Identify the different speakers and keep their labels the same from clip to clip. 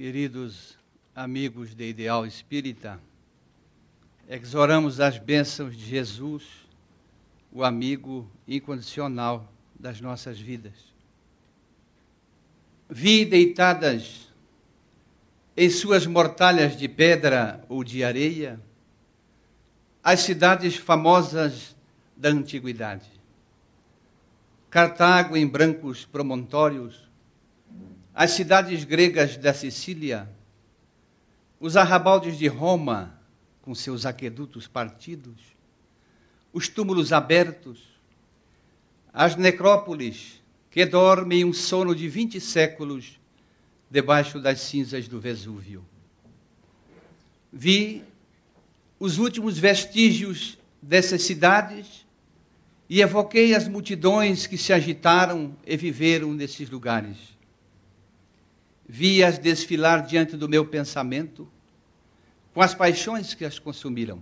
Speaker 1: queridos amigos de Ideal Espírita, exoramos as bênçãos de Jesus, o amigo incondicional das nossas vidas. Vi deitadas em suas mortalhas de pedra ou de areia as cidades famosas da antiguidade. Cartago em brancos promontórios, as cidades gregas da Sicília, os arrabaldes de Roma, com seus aquedutos partidos, os túmulos abertos, as necrópoles que dormem um sono de vinte séculos debaixo das cinzas do Vesúvio. Vi os últimos vestígios dessas cidades e evoquei as multidões que se agitaram e viveram nesses lugares vi-as desfilar diante do meu pensamento, com as paixões que as consumiram,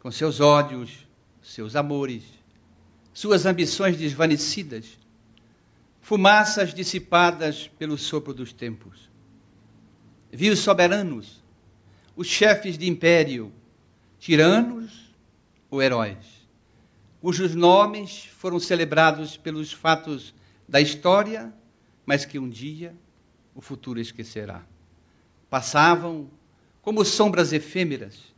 Speaker 1: com seus ódios, seus amores, suas ambições desvanecidas, fumaças dissipadas pelo sopro dos tempos. Vi os soberanos, os chefes de império, tiranos ou heróis, cujos nomes foram celebrados pelos fatos da história, mas que um dia o futuro esquecerá. Passavam como sombras efêmeras,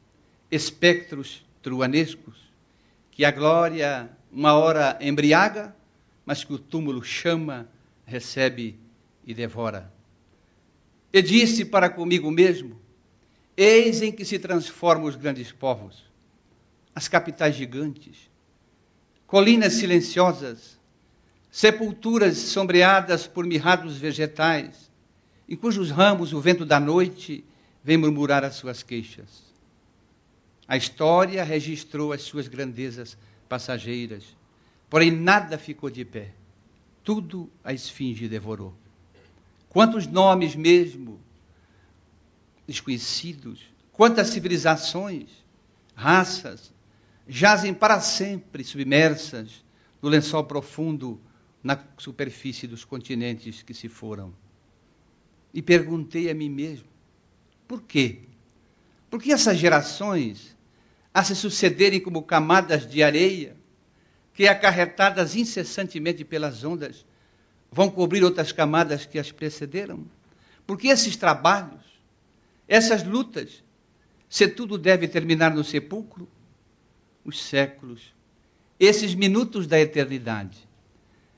Speaker 1: espectros truanescos, que a glória uma hora embriaga, mas que o túmulo chama, recebe e devora. E disse para comigo mesmo: Eis em que se transformam os grandes povos, as capitais gigantes, colinas silenciosas, sepulturas sombreadas por mirrados vegetais, em cujos ramos o vento da noite vem murmurar as suas queixas. A história registrou as suas grandezas passageiras, porém nada ficou de pé. Tudo a esfinge devorou. Quantos nomes mesmo desconhecidos, quantas civilizações, raças, jazem para sempre submersas no lençol profundo na superfície dos continentes que se foram e perguntei a mim mesmo: por quê? Por que essas gerações, a se sucederem como camadas de areia, que acarretadas incessantemente pelas ondas, vão cobrir outras camadas que as precederam? Por que esses trabalhos, essas lutas, se tudo deve terminar no sepulcro? Os séculos, esses minutos da eternidade,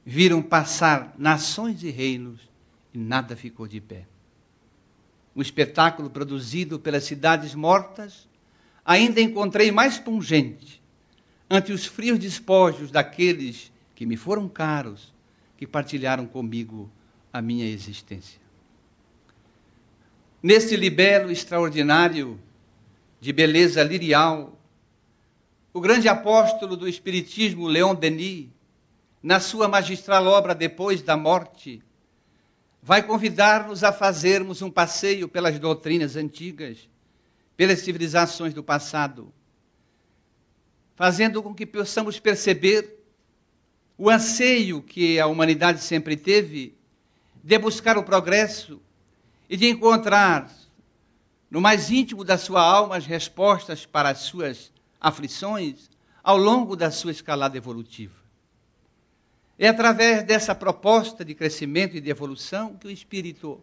Speaker 1: viram passar nações e reinos e nada ficou de pé. O espetáculo produzido pelas cidades mortas ainda encontrei mais pungente ante os frios despojos daqueles que me foram caros, que partilharam comigo a minha existência. Neste libelo extraordinário de beleza lirial, o grande apóstolo do Espiritismo, Leon Denis, na sua magistral obra Depois da Morte, vai convidar-nos a fazermos um passeio pelas doutrinas antigas, pelas civilizações do passado, fazendo com que possamos perceber o anseio que a humanidade sempre teve de buscar o progresso e de encontrar no mais íntimo da sua alma as respostas para as suas aflições ao longo da sua escalada evolutiva. É através dessa proposta de crescimento e de evolução que o espírito,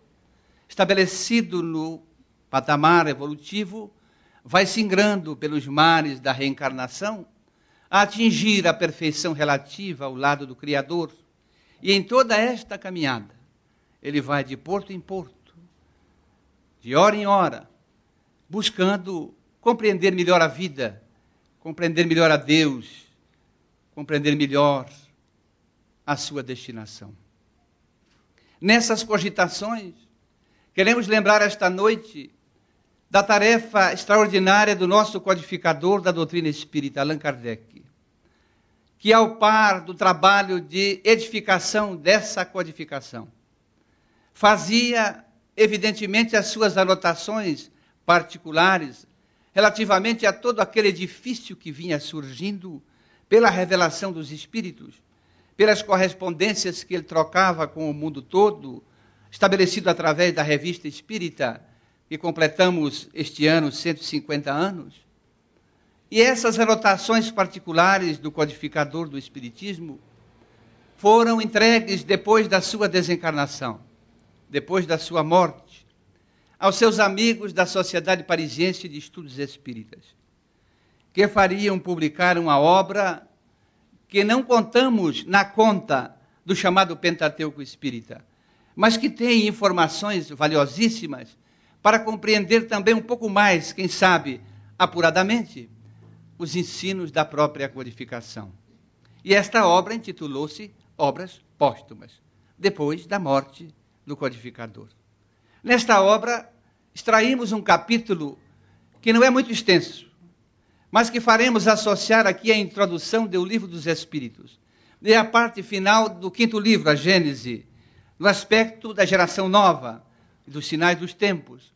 Speaker 1: estabelecido no patamar evolutivo, vai singrando pelos mares da reencarnação a atingir a perfeição relativa ao lado do Criador. E em toda esta caminhada, ele vai de porto em porto, de hora em hora, buscando compreender melhor a vida, compreender melhor a Deus, compreender melhor a sua destinação. Nessas cogitações, queremos lembrar esta noite da tarefa extraordinária do nosso codificador da doutrina espírita, Allan Kardec, que, ao par do trabalho de edificação dessa codificação, fazia, evidentemente, as suas anotações particulares relativamente a todo aquele edifício que vinha surgindo pela revelação dos Espíritos pelas correspondências que ele trocava com o mundo todo, estabelecido através da revista Espírita, que completamos este ano 150 anos. E essas anotações particulares do codificador do Espiritismo foram entregues depois da sua desencarnação, depois da sua morte, aos seus amigos da Sociedade Parisiense de Estudos Espíritas, que fariam publicar uma obra que não contamos na conta do chamado Pentateuco Espírita, mas que tem informações valiosíssimas para compreender também um pouco mais, quem sabe, apuradamente, os ensinos da própria codificação. E esta obra intitulou-se Obras Póstumas, depois da morte do codificador. Nesta obra, extraímos um capítulo que não é muito extenso, mas que faremos associar aqui à introdução do Livro dos Espíritos. E a parte final do quinto livro, a Gênese, no aspecto da geração nova, dos sinais dos tempos.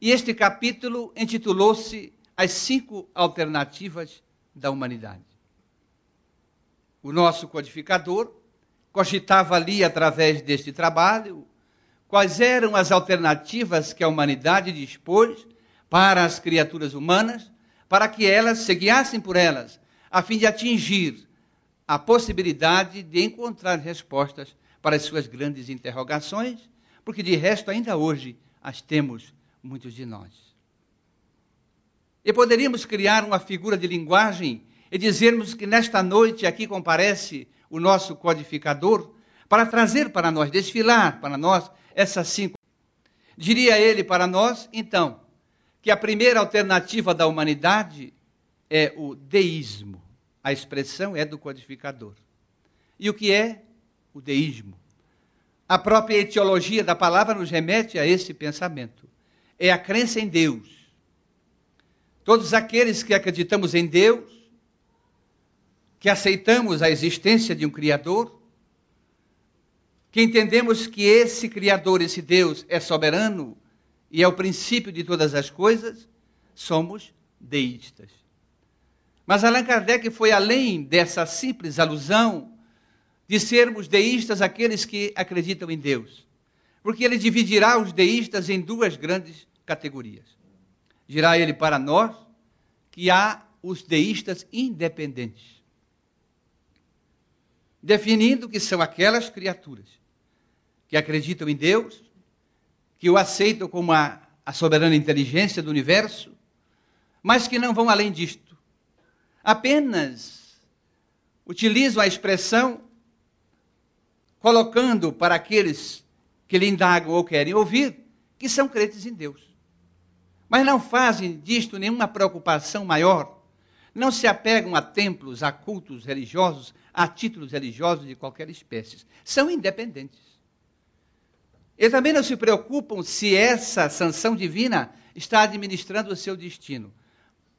Speaker 1: E este capítulo intitulou-se As Cinco Alternativas da Humanidade. O nosso codificador cogitava ali, através deste trabalho, quais eram as alternativas que a humanidade dispôs para as criaturas humanas, para que elas se guiassem por elas, a fim de atingir a possibilidade de encontrar respostas para as suas grandes interrogações, porque de resto ainda hoje as temos muitos de nós. E poderíamos criar uma figura de linguagem e dizermos que nesta noite aqui comparece o nosso codificador para trazer para nós, desfilar para nós essas cinco. Diria ele para nós, então, que a primeira alternativa da humanidade é o deísmo. A expressão é do codificador. E o que é o deísmo? A própria etiologia da palavra nos remete a esse pensamento. É a crença em Deus. Todos aqueles que acreditamos em Deus, que aceitamos a existência de um Criador, que entendemos que esse Criador, esse Deus, é soberano e é o princípio de todas as coisas, somos deístas. Mas Allan Kardec foi além dessa simples alusão de sermos deístas aqueles que acreditam em Deus. Porque ele dividirá os deístas em duas grandes categorias. Dirá ele para nós que há os deístas independentes, definindo que são aquelas criaturas que acreditam em Deus, que o aceitam como a, a soberana inteligência do universo, mas que não vão além disto. Apenas utilizam a expressão colocando para aqueles que lhe indagam ou querem ouvir que são crentes em Deus. Mas não fazem disto nenhuma preocupação maior. Não se apegam a templos, a cultos religiosos, a títulos religiosos de qualquer espécie. São independentes. Eles também não se preocupam se essa sanção divina está administrando o seu destino.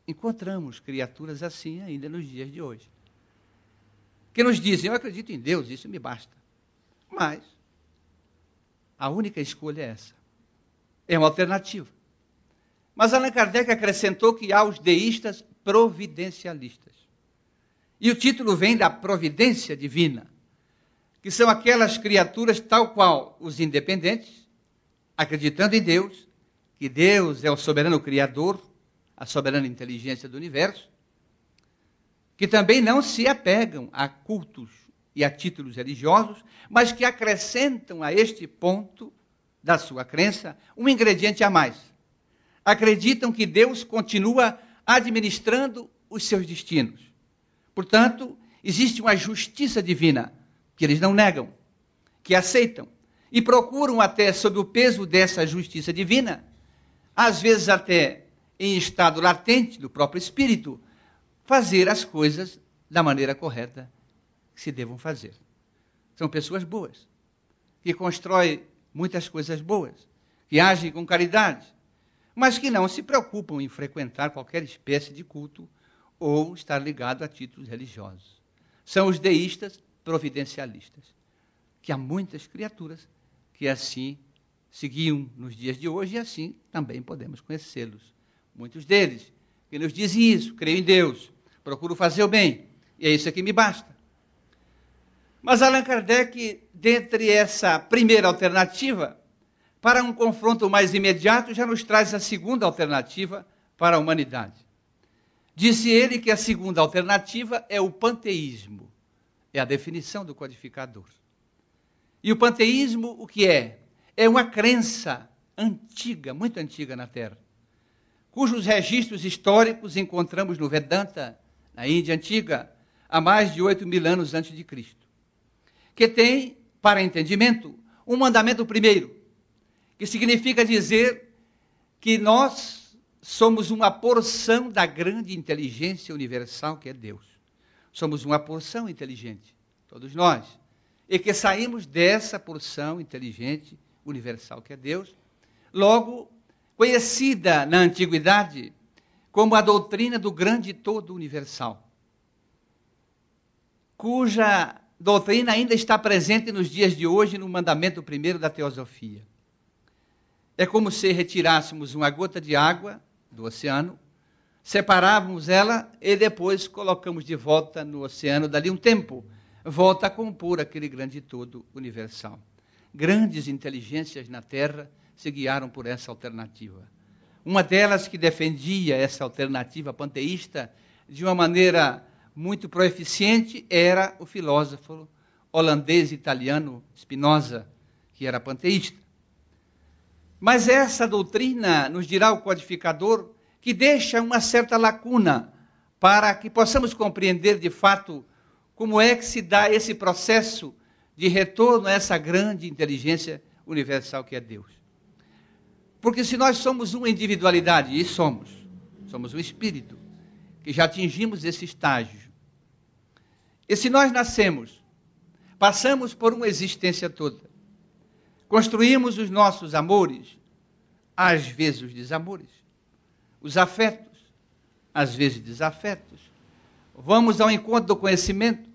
Speaker 1: Encontramos criaturas assim ainda nos dias de hoje. Que nos dizem, eu acredito em Deus, isso me basta. Mas a única escolha é essa. É uma alternativa. Mas Allan Kardec acrescentou que há os deístas providencialistas. E o título vem da providência divina, que são aquelas criaturas tal qual os independentes, acreditando em Deus, que Deus é o soberano criador, a soberana inteligência do universo, que também não se apegam a cultos e a títulos religiosos, mas que acrescentam a este ponto da sua crença um ingrediente a mais. Acreditam que Deus continua administrando os seus destinos. Portanto, existe uma justiça divina que eles não negam, que aceitam e procuram até sob o peso dessa justiça divina, às vezes até em estado latente do próprio espírito, fazer as coisas da maneira correta que se devam fazer. São pessoas boas, que constroem muitas coisas boas, que agem com caridade, mas que não se preocupam em frequentar qualquer espécie de culto ou estar ligado a títulos religiosos. São os deístas providencialistas, que há muitas criaturas que assim seguiam nos dias de hoje e assim também podemos conhecê-los. Muitos deles que nos dizem isso, creio em Deus, procuro fazer o bem, e é isso que me basta. Mas Allan Kardec, dentre essa primeira alternativa, para um confronto mais imediato, já nos traz a segunda alternativa para a humanidade. Disse ele que a segunda alternativa é o panteísmo. É a definição do codificador. E o panteísmo, o que é? É uma crença antiga, muito antiga na Terra, cujos registros históricos encontramos no Vedanta, na Índia Antiga, há mais de 8 mil anos antes de Cristo. Que tem, para entendimento, um mandamento primeiro, que significa dizer que nós somos uma porção da grande inteligência universal que é Deus. Somos uma porção inteligente, todos nós. E que saímos dessa porção inteligente universal que é Deus. Logo, conhecida na antiguidade como a doutrina do grande todo universal, cuja doutrina ainda está presente nos dias de hoje no mandamento primeiro da teosofia. É como se retirássemos uma gota de água do oceano, separávamos ela e depois colocamos de volta no oceano, dali um tempo, volta a compor aquele grande todo universal. Grandes inteligências na Terra se guiaram por essa alternativa. Uma delas que defendia essa alternativa panteísta de uma maneira muito proeficiente era o filósofo holandês italiano Spinoza, que era panteísta. Mas essa doutrina, nos dirá o codificador, que deixa uma certa lacuna para que possamos compreender de fato como é que se dá esse processo de retorno a essa grande inteligência universal que é Deus. Porque se nós somos uma individualidade, e somos, somos um espírito, que já atingimos esse estágio, e se nós nascemos, passamos por uma existência toda, Construímos os nossos amores, às vezes os desamores, os afetos, às vezes desafetos. Vamos ao encontro do conhecimento.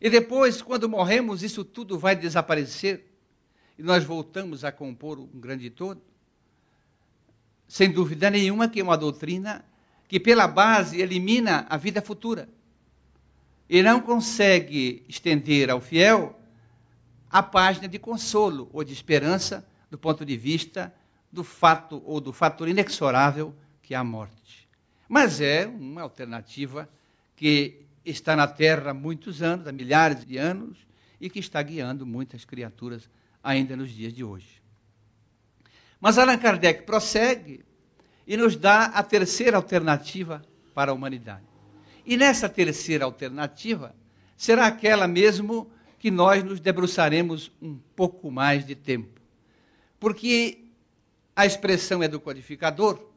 Speaker 1: E depois, quando morremos, isso tudo vai desaparecer e nós voltamos a compor um grande todo. Sem dúvida nenhuma que é uma doutrina que, pela base, elimina a vida futura e não consegue estender ao fiel a página de consolo ou de esperança do ponto de vista do fato ou do fator inexorável que a morte. Mas é uma alternativa que está na Terra há muitos anos, há milhares de anos, e que está guiando muitas criaturas ainda nos dias de hoje. Mas Allan Kardec prossegue e nos dá a terceira alternativa para a humanidade. E nessa terceira alternativa será aquela mesmo que nós nos debruçaremos um pouco mais de tempo. Porque a expressão é do codificador,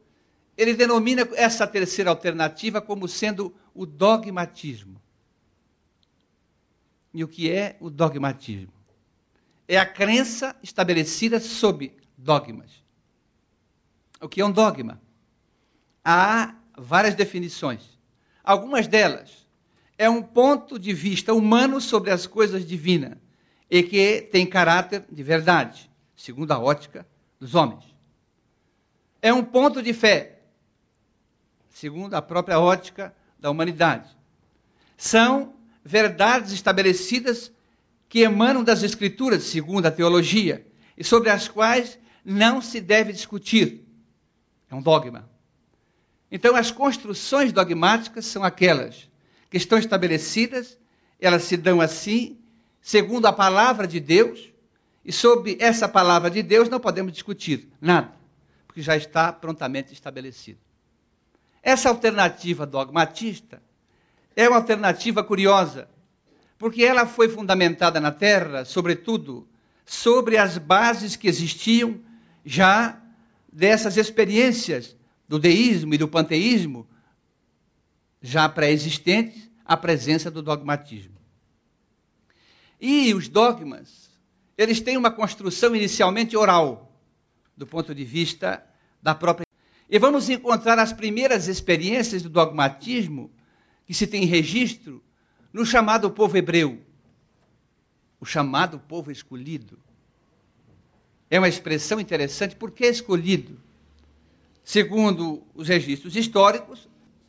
Speaker 1: ele denomina essa terceira alternativa como sendo o dogmatismo. E o que é o dogmatismo? É a crença estabelecida sob dogmas. O que é um dogma? Há várias definições. Algumas delas é um ponto de vista humano sobre as coisas divinas e que tem caráter de verdade, segundo a ótica dos homens. É um ponto de fé, segundo a própria ótica da humanidade. São verdades estabelecidas que emanam das Escrituras, segundo a teologia, e sobre as quais não se deve discutir. É um dogma. Então, as construções dogmáticas são aquelas que estão estabelecidas, elas se dão assim, segundo a palavra de Deus, e sob essa palavra de Deus não podemos discutir nada, porque já está prontamente estabelecido. Essa alternativa dogmatista é uma alternativa curiosa, porque ela foi fundamentada na Terra, sobretudo, sobre as bases que existiam já dessas experiências do deísmo e do panteísmo, já pré-existentes à presença do dogmatismo. E os dogmas, eles têm uma construção inicialmente oral, do ponto de vista da própria. E vamos encontrar as primeiras experiências do dogmatismo que se tem registro no chamado povo hebreu, o chamado povo escolhido. É uma expressão interessante, porque escolhido? Segundo os registros históricos,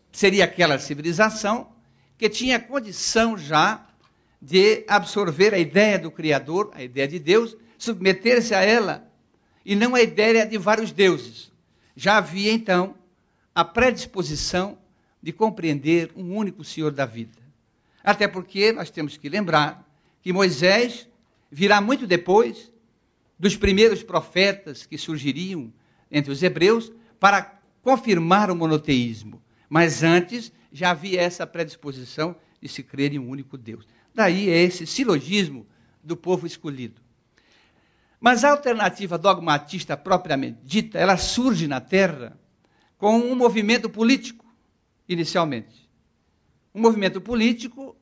Speaker 1: seria aquela civilização que tinha condição já de absorver a ideia do Criador, a ideia de Deus, submeter-se a ela, e não a ideia de vários deuses. Já havia então a predisposição de compreender um único Senhor da vida. Até porque nós temos que lembrar que Moisés virá muito depois dos primeiros profetas que surgiriam entre os hebreus para confirmar o monoteísmo. Mas antes já havia essa predisposição de se crer em um único Deus. Daí é esse silogismo do povo escolhido. Mas a alternativa dogmatista propriamente dita, ela surge na Terra com um movimento político, inicialmente. Um movimento político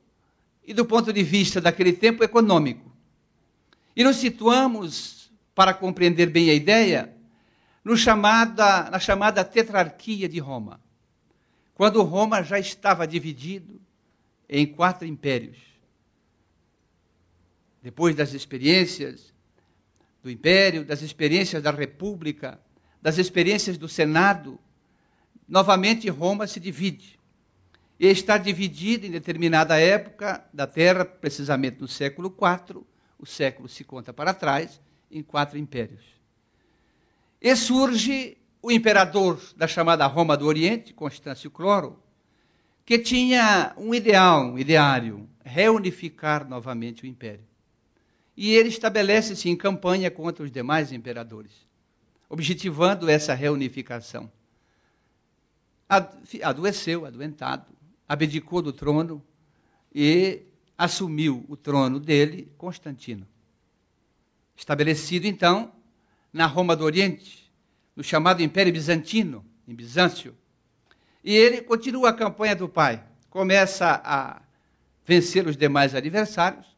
Speaker 1: e, do ponto de vista daquele tempo, econômico. E nos situamos, para compreender bem a ideia, chamada, na chamada tetrarquia de Roma, quando Roma já estava dividido em quatro impérios. Depois das experiências do império, das experiências da república, das experiências do senado, novamente Roma se divide. E está dividida em determinada época da Terra, precisamente no século IV, o século se conta para trás, em quatro impérios. E surge o imperador da chamada Roma do Oriente, Constâncio Cloro, que tinha um ideal, um ideário, reunificar novamente o império. E ele estabelece-se em campanha contra os demais imperadores, objetivando essa reunificação adoeceu, adoentado, abdicou do trono e assumiu o trono dele Constantino. Estabelecido então na Roma do Oriente, no chamado Império Bizantino, em Bizâncio. E ele continua a campanha do pai, começa a vencer os demais adversários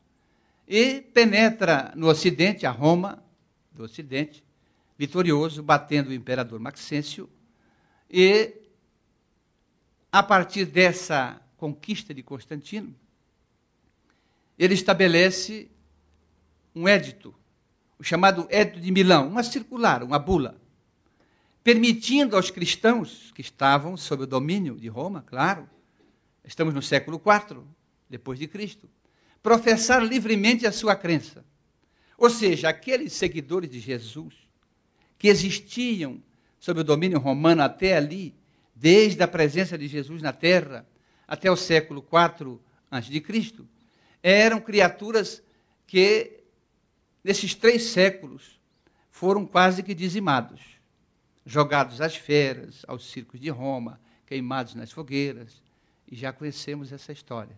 Speaker 1: e penetra no Ocidente, a Roma do Ocidente, vitorioso, batendo o imperador Maxêncio. E a partir dessa conquista de Constantino, ele estabelece um édito, o chamado Édito de Milão, uma circular, uma bula, permitindo aos cristãos que estavam sob o domínio de Roma, claro, estamos no século IV depois de Cristo, professar livremente a sua crença. Ou seja, aqueles seguidores de Jesus que existiam sob o domínio romano até ali, desde a presença de Jesus na terra até o século IV a.C., eram criaturas que, nesses três séculos, foram quase que dizimados, jogados às feras, aos circos de Roma, queimados nas fogueiras, e já conhecemos essa história.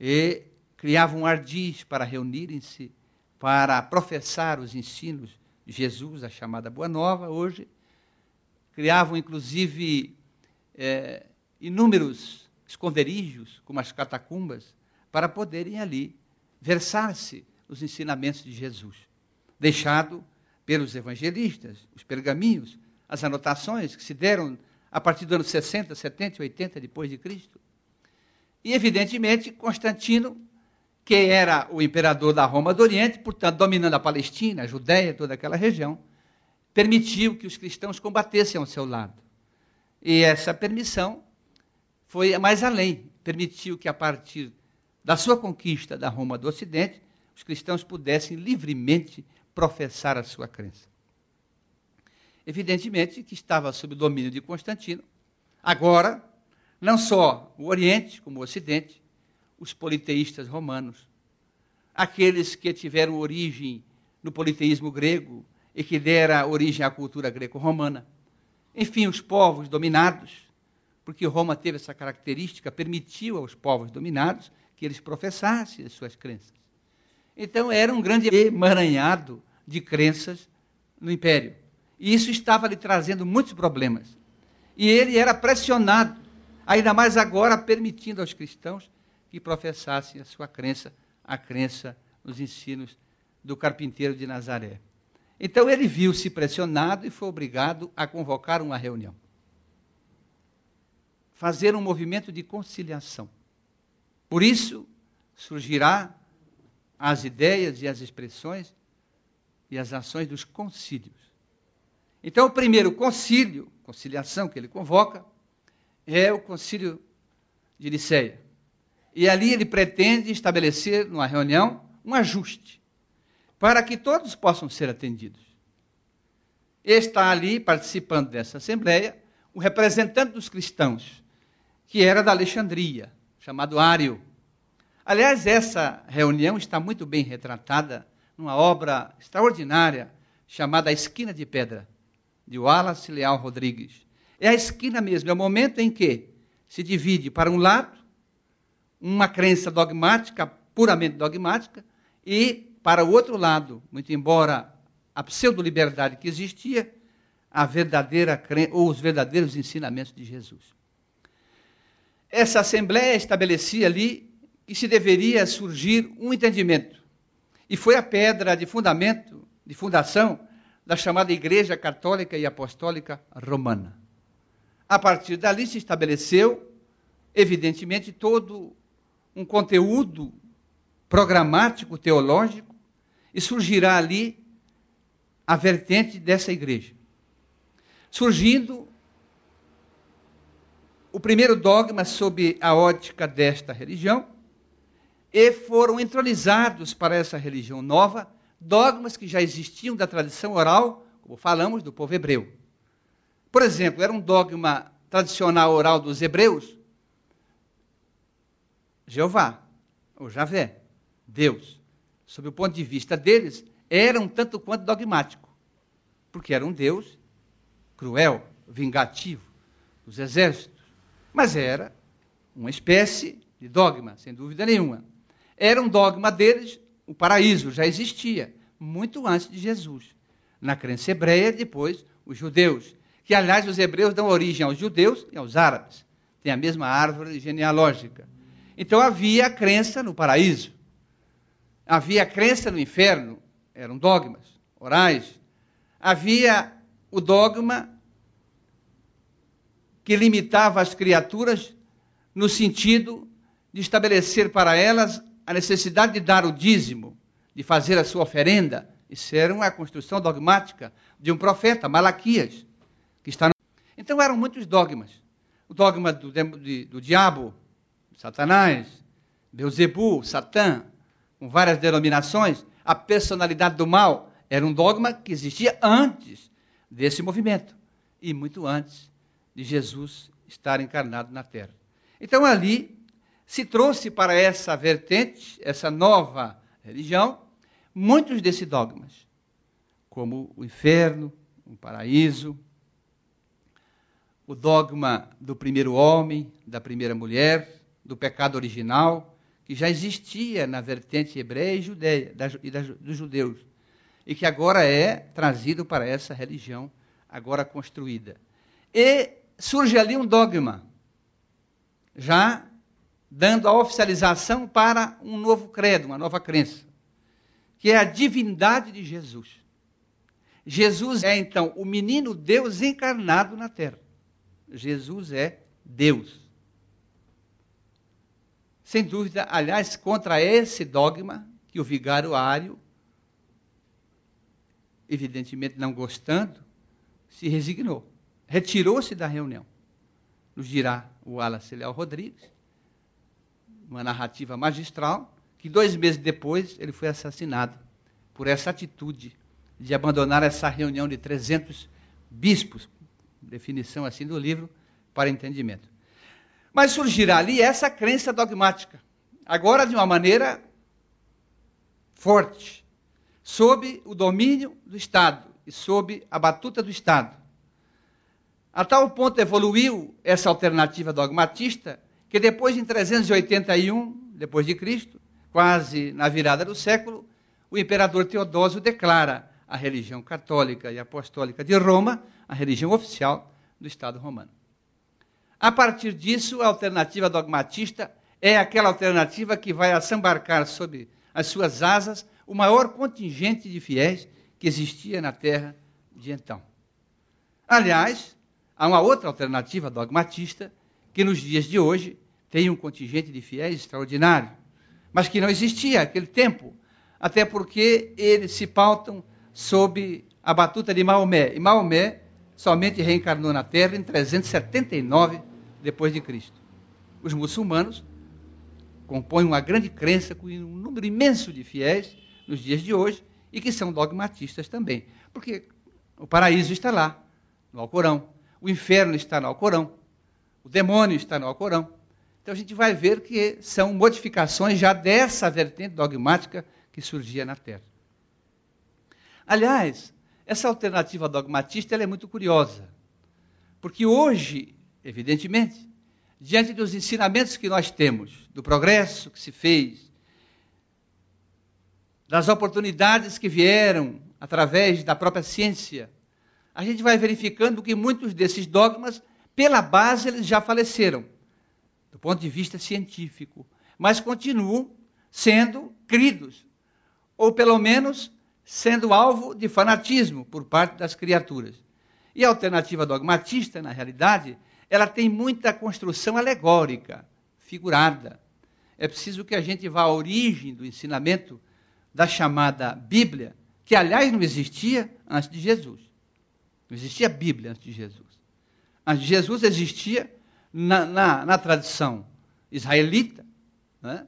Speaker 1: E criavam ardis para reunirem-se, para professar os ensinos de Jesus, a chamada Boa Nova, hoje criavam inclusive é, inúmeros esconderijos, como as catacumbas, para poderem ali versar-se os ensinamentos de Jesus, deixado pelos evangelistas, os pergaminhos, as anotações que se deram a partir do ano 60, 70 e 80 depois de Cristo. E evidentemente Constantino, que era o imperador da Roma do Oriente, portanto dominando a Palestina, a Judéia, toda aquela região, permitiu que os cristãos combatessem ao seu lado. E essa permissão foi mais além, permitiu que a partir da sua conquista da Roma do Ocidente, os cristãos pudessem livremente professar a sua crença. Evidentemente que estava sob o domínio de Constantino. Agora, não só o Oriente, como o Ocidente, os politeístas romanos, aqueles que tiveram origem no politeísmo grego, e que dera origem à cultura greco-romana. Enfim, os povos dominados, porque Roma teve essa característica, permitiu aos povos dominados que eles professassem as suas crenças. Então era um grande emaranhado de crenças no império. E isso estava lhe trazendo muitos problemas. E ele era pressionado, ainda mais agora, permitindo aos cristãos que professassem a sua crença, a crença nos ensinos do carpinteiro de Nazaré. Então ele viu-se pressionado e foi obrigado a convocar uma reunião. Fazer um movimento de conciliação. Por isso surgirá as ideias e as expressões e as ações dos concílios. Então, o primeiro concílio, conciliação que ele convoca, é o concílio de Niceia. E ali ele pretende estabelecer, numa reunião, um ajuste, para que todos possam ser atendidos. Está ali, participando dessa assembleia, o representante dos cristãos, que era da Alexandria, chamado Ário. Aliás, essa reunião está muito bem retratada numa obra extraordinária chamada A Esquina de Pedra, de Wallace Leal Rodrigues. É a esquina mesmo, é o momento em que se divide para um lado uma crença dogmática, puramente dogmática, e para o outro lado, muito embora a pseudo-liberdade que existia, a verdadeira ou os verdadeiros ensinamentos de Jesus. Essa assembleia estabelecia ali que se deveria surgir um entendimento. E foi a pedra de fundamento, de fundação da chamada Igreja Católica e Apostólica Romana. A partir dali se estabeleceu, evidentemente, todo um conteúdo programático teológico e surgirá ali a vertente dessa igreja. Surgindo o primeiro dogma sob a ótica desta religião, e foram entronizados para essa religião nova dogmas que já existiam da tradição oral, como falamos, do povo hebreu. Por exemplo, era um dogma tradicional oral dos hebreus Jeová, ou Javé, Deus, sob o ponto de vista deles, era um tanto quanto dogmático, porque era um Deus cruel, vingativo, dos exércitos, mas era uma espécie de dogma, sem dúvida nenhuma. Era um dogma deles, o paraíso já existia, muito antes de Jesus. Na crença hebreia, depois, os judeus, que aliás os hebreus dão origem aos judeus e aos árabes, têm a mesma árvore genealógica. Então havia a crença no paraíso, havia a crença no inferno, eram dogmas orais. Havia o dogma que limitava as criaturas no sentido de estabelecer para elas a necessidade de dar o dízimo, de fazer a sua oferenda. Isso era uma construção dogmática de um profeta, Malaquias, que está no... Então eram muitos dogmas. O dogma do, do, do diabo, Satanás, Beuzebu, Satã, com várias denominações, a personalidade do mal era um dogma que existia antes desse movimento e muito antes de Jesus estar encarnado na terra. Então ali se trouxe para essa vertente, essa nova religião, muitos desses dogmas, como o inferno, o paraíso, o dogma do primeiro homem, da primeira mulher, do pecado original, que já existia na vertente hebreia e judeia, da, e da, dos judeus, e que agora é trazido para essa religião agora construída. E surge ali um dogma, já dando a oficialização para um novo credo, uma nova crença, que é a divindade de Jesus. Jesus é então o menino Deus encarnado na terra. Jesus é Deus. Sem dúvida, aliás, contra esse dogma que o vigário ário, evidentemente não gostando, se resignou. Retirou-se da reunião. Nos dirá o Wallace Leal Rodrigues, uma narrativa magistral, que dois meses depois ele foi assassinado por essa atitude de abandonar essa reunião de 300 bispos, definição assim do livro, para entendimento. Mas surgirá ali essa crença dogmática, agora de uma maneira forte, sob o domínio do Estado e sob a batuta do Estado. A tal ponto evoluiu essa alternativa dogmatista que depois, em 381 depois de Cristo, quase na virada do século, o imperador Teodósio declara a religião católica e apostólica de Roma a religião oficial do Estado romano. A partir disso, a alternativa dogmatista é aquela alternativa que vai assambarcar sob as suas asas o maior contingente de fiéis que existia na terra de então. Aliás, há uma outra alternativa dogmatista que nos dias de hoje tem um contingente de fiéis extraordinário, mas que não existia naquele tempo, até porque eles se pautam sob a batuta de Maomé. E Maomé somente reencarnou na Terra em 379 depois de Cristo. Os muçulmanos compõem uma grande crença com um número imenso de fiéis nos dias de hoje e que são dogmatistas também. Porque o paraíso está lá, no Alcorão, o inferno está no Alcorão, o demônio está no Alcorão. Então a gente vai ver que são modificações já dessa vertente dogmática que surgia na Terra. Aliás, essa alternativa dogmatista é muito curiosa, porque hoje, evidentemente, diante dos ensinamentos que nós temos, do progresso que se fez, das oportunidades que vieram através da própria ciência, a gente vai verificando que muitos desses dogmas, pela base, eles já faleceram, do ponto de vista científico, mas continuam sendo cridos, ou pelo menos sendo alvo de fanatismo por parte das criaturas. E a alternativa dogmatista, na realidade, ela tem muita construção alegórica, figurada. É preciso que a gente vá à origem do ensinamento da chamada Bíblia, que aliás não existia antes de Jesus. Não existia Bíblia antes de Jesus. Antes de Jesus existia na, na, na tradição israelita, né,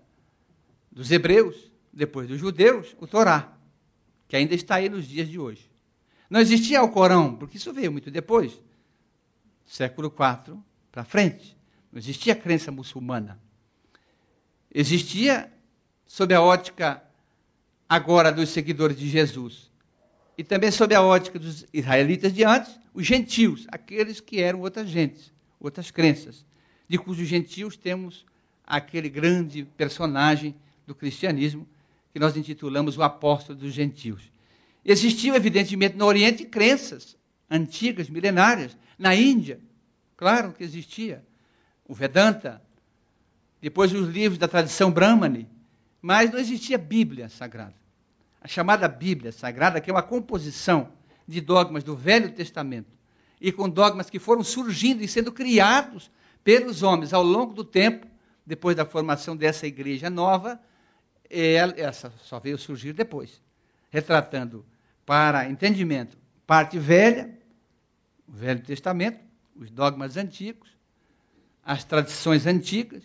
Speaker 1: dos hebreus, depois dos judeus, o Torá, que ainda está aí nos dias de hoje. Não existia o Corão, porque isso veio muito depois, século IV para frente. Não existia crença muçulmana. Existia, sob a ótica agora dos seguidores de Jesus, e também sob a ótica dos israelitas de antes, os gentios, aqueles que eram outras gentes, outras crenças, de cujos gentios temos aquele grande personagem do cristianismo que nós intitulamos o apóstolo dos gentios. Existiam, evidentemente, no Oriente crenças antigas, milenárias. Na Índia, claro que existia. O Vedanta, depois os livros da tradição Brahmani, mas não existia Bíblia Sagrada. A chamada Bíblia Sagrada, que é uma composição de dogmas do Velho Testamento e com dogmas que foram surgindo e sendo criados pelos homens ao longo do tempo, depois da formação dessa igreja nova, essa só veio surgir depois, retratando para entendimento parte velha, o Velho Testamento, os dogmas antigos, as tradições antigas,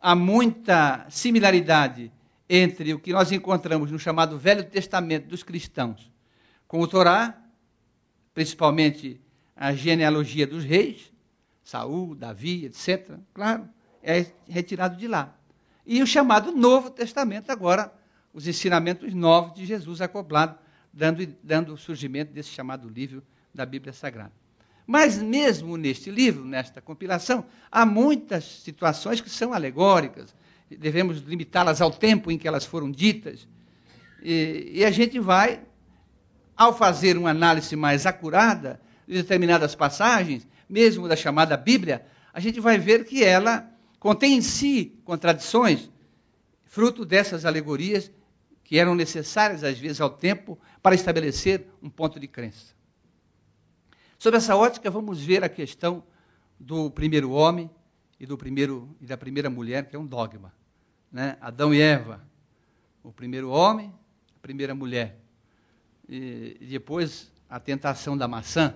Speaker 1: há muita similaridade entre o que nós encontramos no chamado Velho Testamento dos cristãos com o Torá, principalmente a genealogia dos reis, Saul, Davi, etc. Claro, é retirado de lá. E o chamado Novo Testamento, agora, os ensinamentos novos de Jesus acoplado, dando, dando o surgimento desse chamado livro da Bíblia Sagrada. Mas mesmo neste livro, nesta compilação, há muitas situações que são alegóricas, devemos limitá-las ao tempo em que elas foram ditas, e, e a gente vai, ao fazer uma análise mais acurada de determinadas passagens, mesmo da chamada Bíblia, a gente vai ver que ela contém em si contradições, fruto dessas alegorias que eram necessárias, às vezes, ao tempo para estabelecer um ponto de crença. Sob essa ótica, vamos ver a questão do primeiro homem e, do primeiro, e da primeira mulher, que é um dogma. Né? Adão e Eva, o primeiro homem, a primeira mulher. E, e depois a tentação da maçã,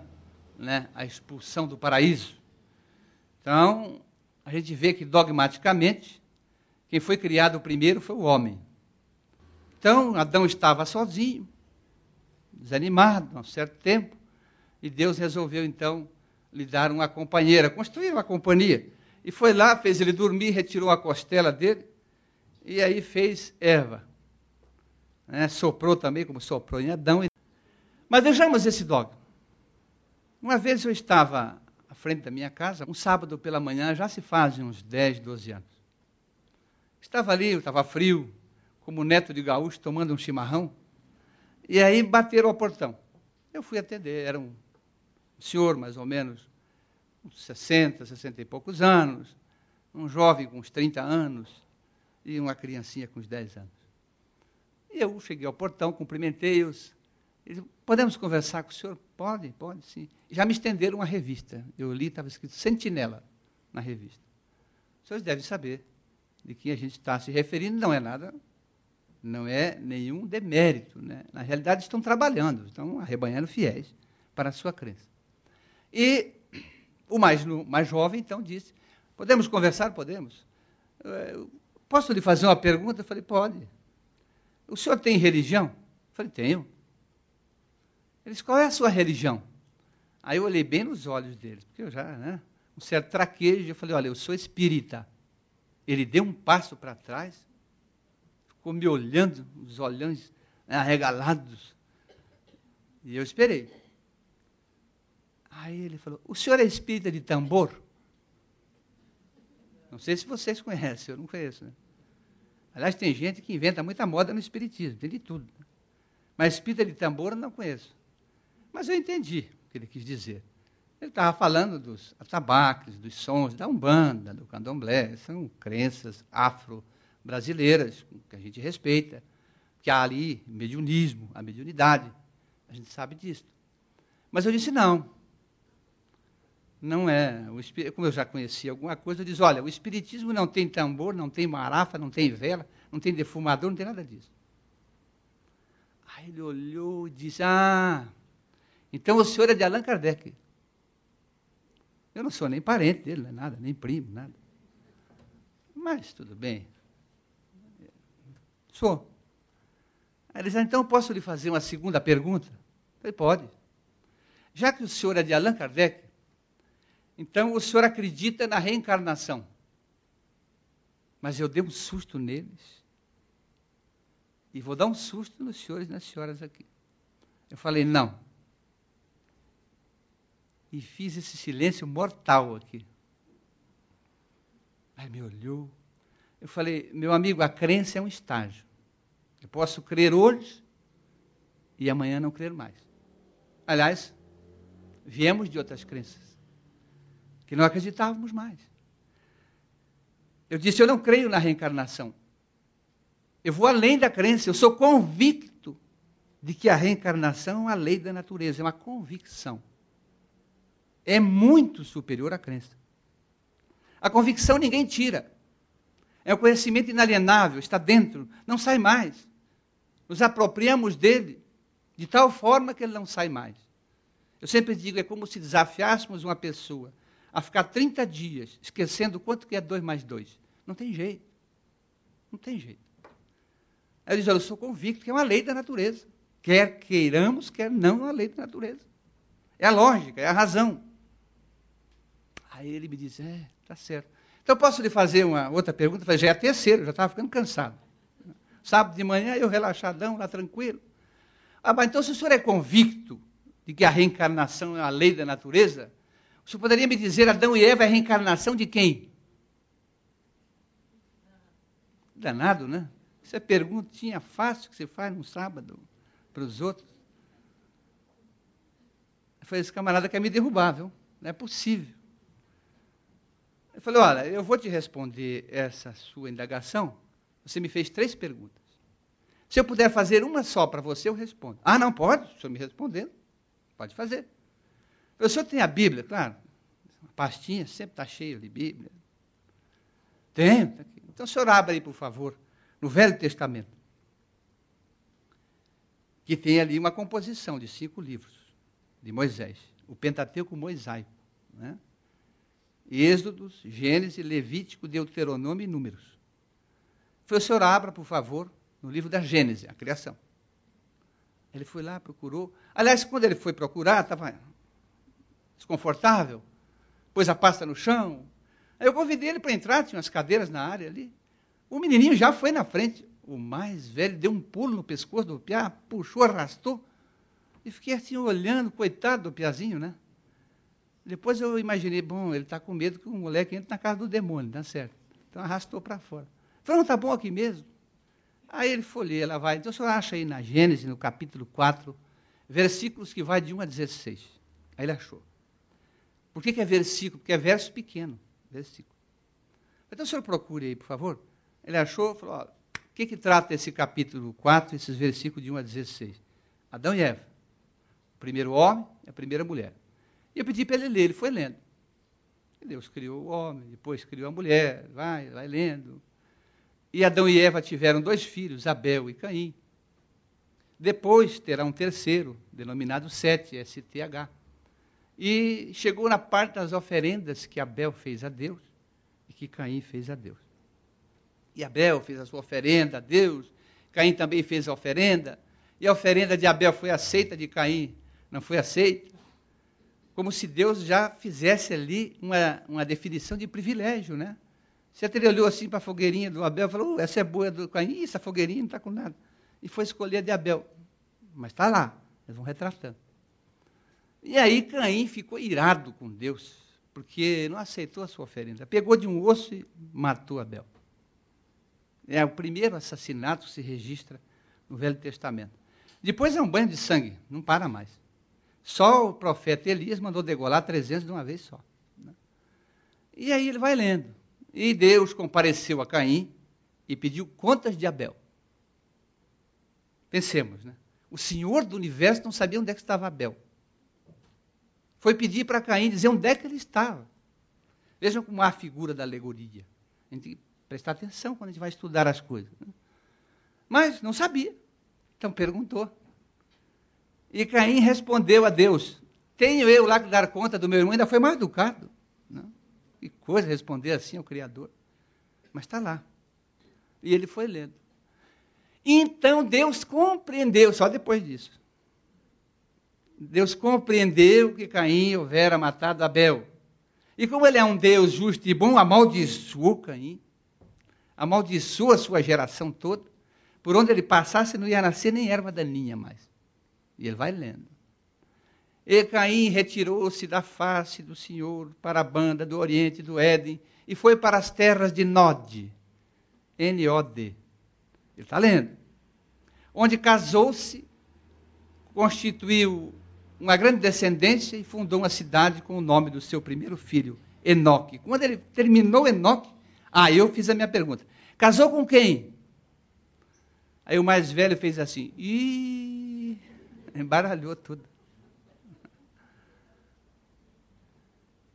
Speaker 1: né? a expulsão do paraíso. Então, a gente vê que dogmaticamente, quem foi criado primeiro foi o homem. Então, Adão estava sozinho, desanimado há um certo tempo. E Deus resolveu então lhe dar uma companheira, construir uma companhia. E foi lá, fez ele dormir, retirou a costela dele, e aí fez Eva. Né? Soprou também, como soprou em Adão. Mas vejamos esse dogma. Uma vez eu estava frente da minha casa, um sábado pela manhã, já se fazem uns 10, 12 anos. Estava ali, estava frio, como neto de gaúcho, tomando um chimarrão, e aí bateram ao portão. Eu fui atender, era um senhor mais ou menos, uns 60, 60 e poucos anos, um jovem com uns 30 anos e uma criancinha com uns 10 anos. E eu cheguei ao portão, cumprimentei-os. Podemos conversar com o senhor? Pode, pode, sim. Já me estenderam uma revista. Eu li, estava escrito Sentinela na revista. Os senhores devem saber de quem a gente está se referindo, não é nada, não é nenhum demérito. Né? Na realidade, estão trabalhando, estão arrebanhando fiéis para a sua crença. E o mais, mais jovem, então, disse: Podemos conversar? Podemos. É, Posso lhe fazer uma pergunta? Eu falei: Pode. O senhor tem religião? Eu falei: Tenho. Ele disse: Qual é a sua religião? Aí eu olhei bem nos olhos dele, porque eu já, né? Um certo traquejo, eu falei: Olha, eu sou espírita. Ele deu um passo para trás, ficou me olhando, os olhões né, arregalados. E eu esperei. Aí ele falou: O senhor é espírita de tambor? Não sei se vocês conhecem, eu não conheço. Né? Aliás, tem gente que inventa muita moda no espiritismo, tem de tudo. Mas espírita de tambor eu não conheço. Mas eu entendi o que ele quis dizer. Ele estava falando dos atabaques, dos sons da Umbanda, do candomblé, são crenças afro-brasileiras, que a gente respeita, que há ali mediunismo, a mediunidade, a gente sabe disso. Mas eu disse não, não é. como eu já conhecia alguma coisa, eu disse, olha, o espiritismo não tem tambor, não tem marafa, não tem vela, não tem defumador, não tem nada disso. Aí ele olhou e disse, ah, então o senhor é de Allan Kardec. Eu não sou nem parente dele, não é nada, nem primo, nada. Mas tudo bem. Sou. Aí ele disse, ah, então posso lhe fazer uma segunda pergunta? Falei, pode. Já que o senhor é de Allan Kardec, então o senhor acredita na reencarnação. Mas eu dei um susto neles. E vou dar um susto nos senhores e nas senhoras aqui. Eu falei, não e fiz esse silêncio mortal aqui. Aí me olhou. Eu falei, meu amigo, a crença é um estágio. Eu posso crer hoje e amanhã não crer mais. Aliás, viemos de outras crenças que não acreditávamos mais. Eu disse, eu não creio na reencarnação. Eu vou além da crença, eu sou convicto de que a reencarnação é uma lei da natureza, é uma convicção é muito superior à crença. A convicção ninguém tira. É o conhecimento inalienável, está dentro, não sai mais. Nos apropriamos dele de tal forma que ele não sai mais. Eu sempre digo, é como se desafiássemos uma pessoa a ficar 30 dias esquecendo quanto que é 2 mais 2. Não tem jeito. Não tem jeito. Aí ele diz, eu sou convicto que é uma lei da natureza. Quer queiramos, quer não, é uma lei da natureza. É a lógica, é a razão. Aí ele me disse, é, tá certo. Então posso lhe fazer uma outra pergunta? Falei, já é a terceira, já estava ficando cansado. Sábado de manhã, eu relaxadão, lá tranquilo. Ah, mas então se o senhor é convicto de que a reencarnação é a lei da natureza, o senhor poderia me dizer, Adão e Eva é a reencarnação de quem? Danado, né? Isso é perguntinha fácil que você faz no sábado para os outros. Foi esse camarada quer me derrubar, viu? Não é possível. Eu falei, olha, eu vou te responder essa sua indagação. Você me fez três perguntas. Se eu puder fazer uma só para você, eu respondo. Ah, não pode? O senhor me respondendo. Pode fazer. O senhor tem a Bíblia, claro. A pastinha sempre está cheia de Bíblia. Tem. Tá então o senhor abre aí, por favor, no Velho Testamento. Que tem ali uma composição de cinco livros de Moisés. O Pentateuco mosaico. Né? Êxodos, Gênesis, Levítico, Deuteronômio e Números. Foi o senhor abra, por favor, no livro da Gênesis, a criação. Ele foi lá, procurou. Aliás, quando ele foi procurar, estava desconfortável, pôs a pasta no chão. Aí eu convidei ele para entrar, tinha umas cadeiras na área ali. O menininho já foi na frente. O mais velho deu um pulo no pescoço do piá, puxou, arrastou. E fiquei assim olhando, coitado do piazinho, né? Depois eu imaginei, bom, ele está com medo que o moleque entre na casa do demônio, tá certo. Então arrastou para fora. Falei, não, está bom aqui mesmo. Aí ele folheia, ela vai. Então o senhor acha aí na Gênesis, no capítulo 4, versículos que vai de 1 a 16. Aí ele achou. Por que, que é versículo? Porque é verso pequeno. Versículo. Então o senhor procure aí, por favor. Ele achou, falou, o que, que trata esse capítulo 4, esses versículos de 1 a 16? Adão e Eva. O primeiro homem e a primeira mulher. E eu pedi para ele ler, ele foi lendo. Deus criou o homem, depois criou a mulher, vai, vai lendo. E Adão e Eva tiveram dois filhos, Abel e Caim. Depois terá um terceiro, denominado Sete, STH. E chegou na parte das oferendas que Abel fez a Deus e que Caim fez a Deus. E Abel fez a sua oferenda a Deus. Caim também fez a oferenda. E a oferenda de Abel foi aceita, de Caim não foi aceita. Como se Deus já fizesse ali uma, uma definição de privilégio, né? Se ele olhou assim para a fogueirinha do Abel e falou: oh, essa é boa do Caim, essa fogueirinha não está com nada. E foi escolher a de Abel. Mas está lá, eles vão retratando. E aí Caim ficou irado com Deus, porque não aceitou a sua oferenda. Pegou de um osso e matou Abel. É o primeiro assassinato que se registra no Velho Testamento. Depois é um banho de sangue, não para mais. Só o profeta Elias mandou degolar 300 de uma vez só. Né? E aí ele vai lendo. E Deus compareceu a Caim e pediu contas de Abel. Pensemos, né? O Senhor do universo não sabia onde é que estava Abel. Foi pedir para Caim dizer onde é que ele estava. Vejam como há a figura da alegoria. A gente tem que prestar atenção quando a gente vai estudar as coisas. Né? Mas não sabia. Então perguntou. E Caim respondeu a Deus: Tenho eu lá que dar conta do meu irmão? Ainda foi mal educado. Que coisa responder assim ao Criador. Mas está lá. E ele foi lendo. Então Deus compreendeu, só depois disso. Deus compreendeu que Caim houvera matado Abel. E como ele é um Deus justo e bom, amaldiçoou Caim. Amaldiçoou a sua geração toda. Por onde ele passasse não ia nascer nem erva daninha mais. E ele vai lendo. E Caim retirou-se da face do Senhor para a banda do Oriente do Éden e foi para as terras de Nod. N-O-D. Ele está lendo. Onde casou-se, constituiu uma grande descendência e fundou uma cidade com o nome do seu primeiro filho, Enoque. Quando ele terminou Enoque, ah, eu fiz a minha pergunta. Casou com quem? Aí o mais velho fez assim, e embaralhou tudo.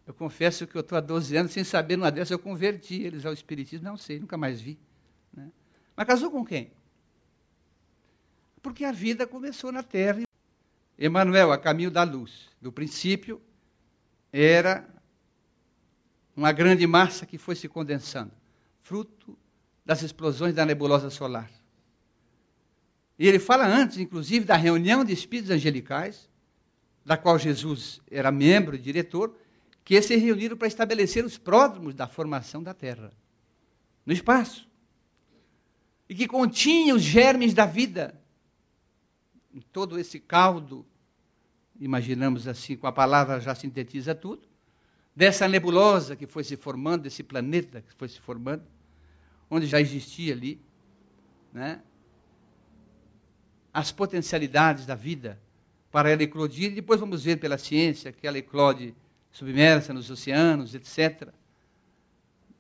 Speaker 1: Eu confesso que eu estou há 12 anos sem saber numa dessas, eu converti eles ao Espiritismo, não sei, nunca mais vi. Né? Mas casou com quem? Porque a vida começou na Terra. Emmanuel, a caminho da luz. Do princípio, era uma grande massa que foi se condensando, fruto das explosões da nebulosa solar. E ele fala antes, inclusive, da reunião de espíritos angelicais, da qual Jesus era membro e diretor, que se reuniram para estabelecer os pródromos da formação da Terra, no espaço. E que continha os germes da vida. Em todo esse caldo, imaginamos assim, com a palavra já sintetiza tudo, dessa nebulosa que foi se formando, desse planeta que foi se formando, onde já existia ali, né, as potencialidades da vida para ela eclodir, e depois vamos ver pela ciência que ela eclode submersa nos oceanos, etc.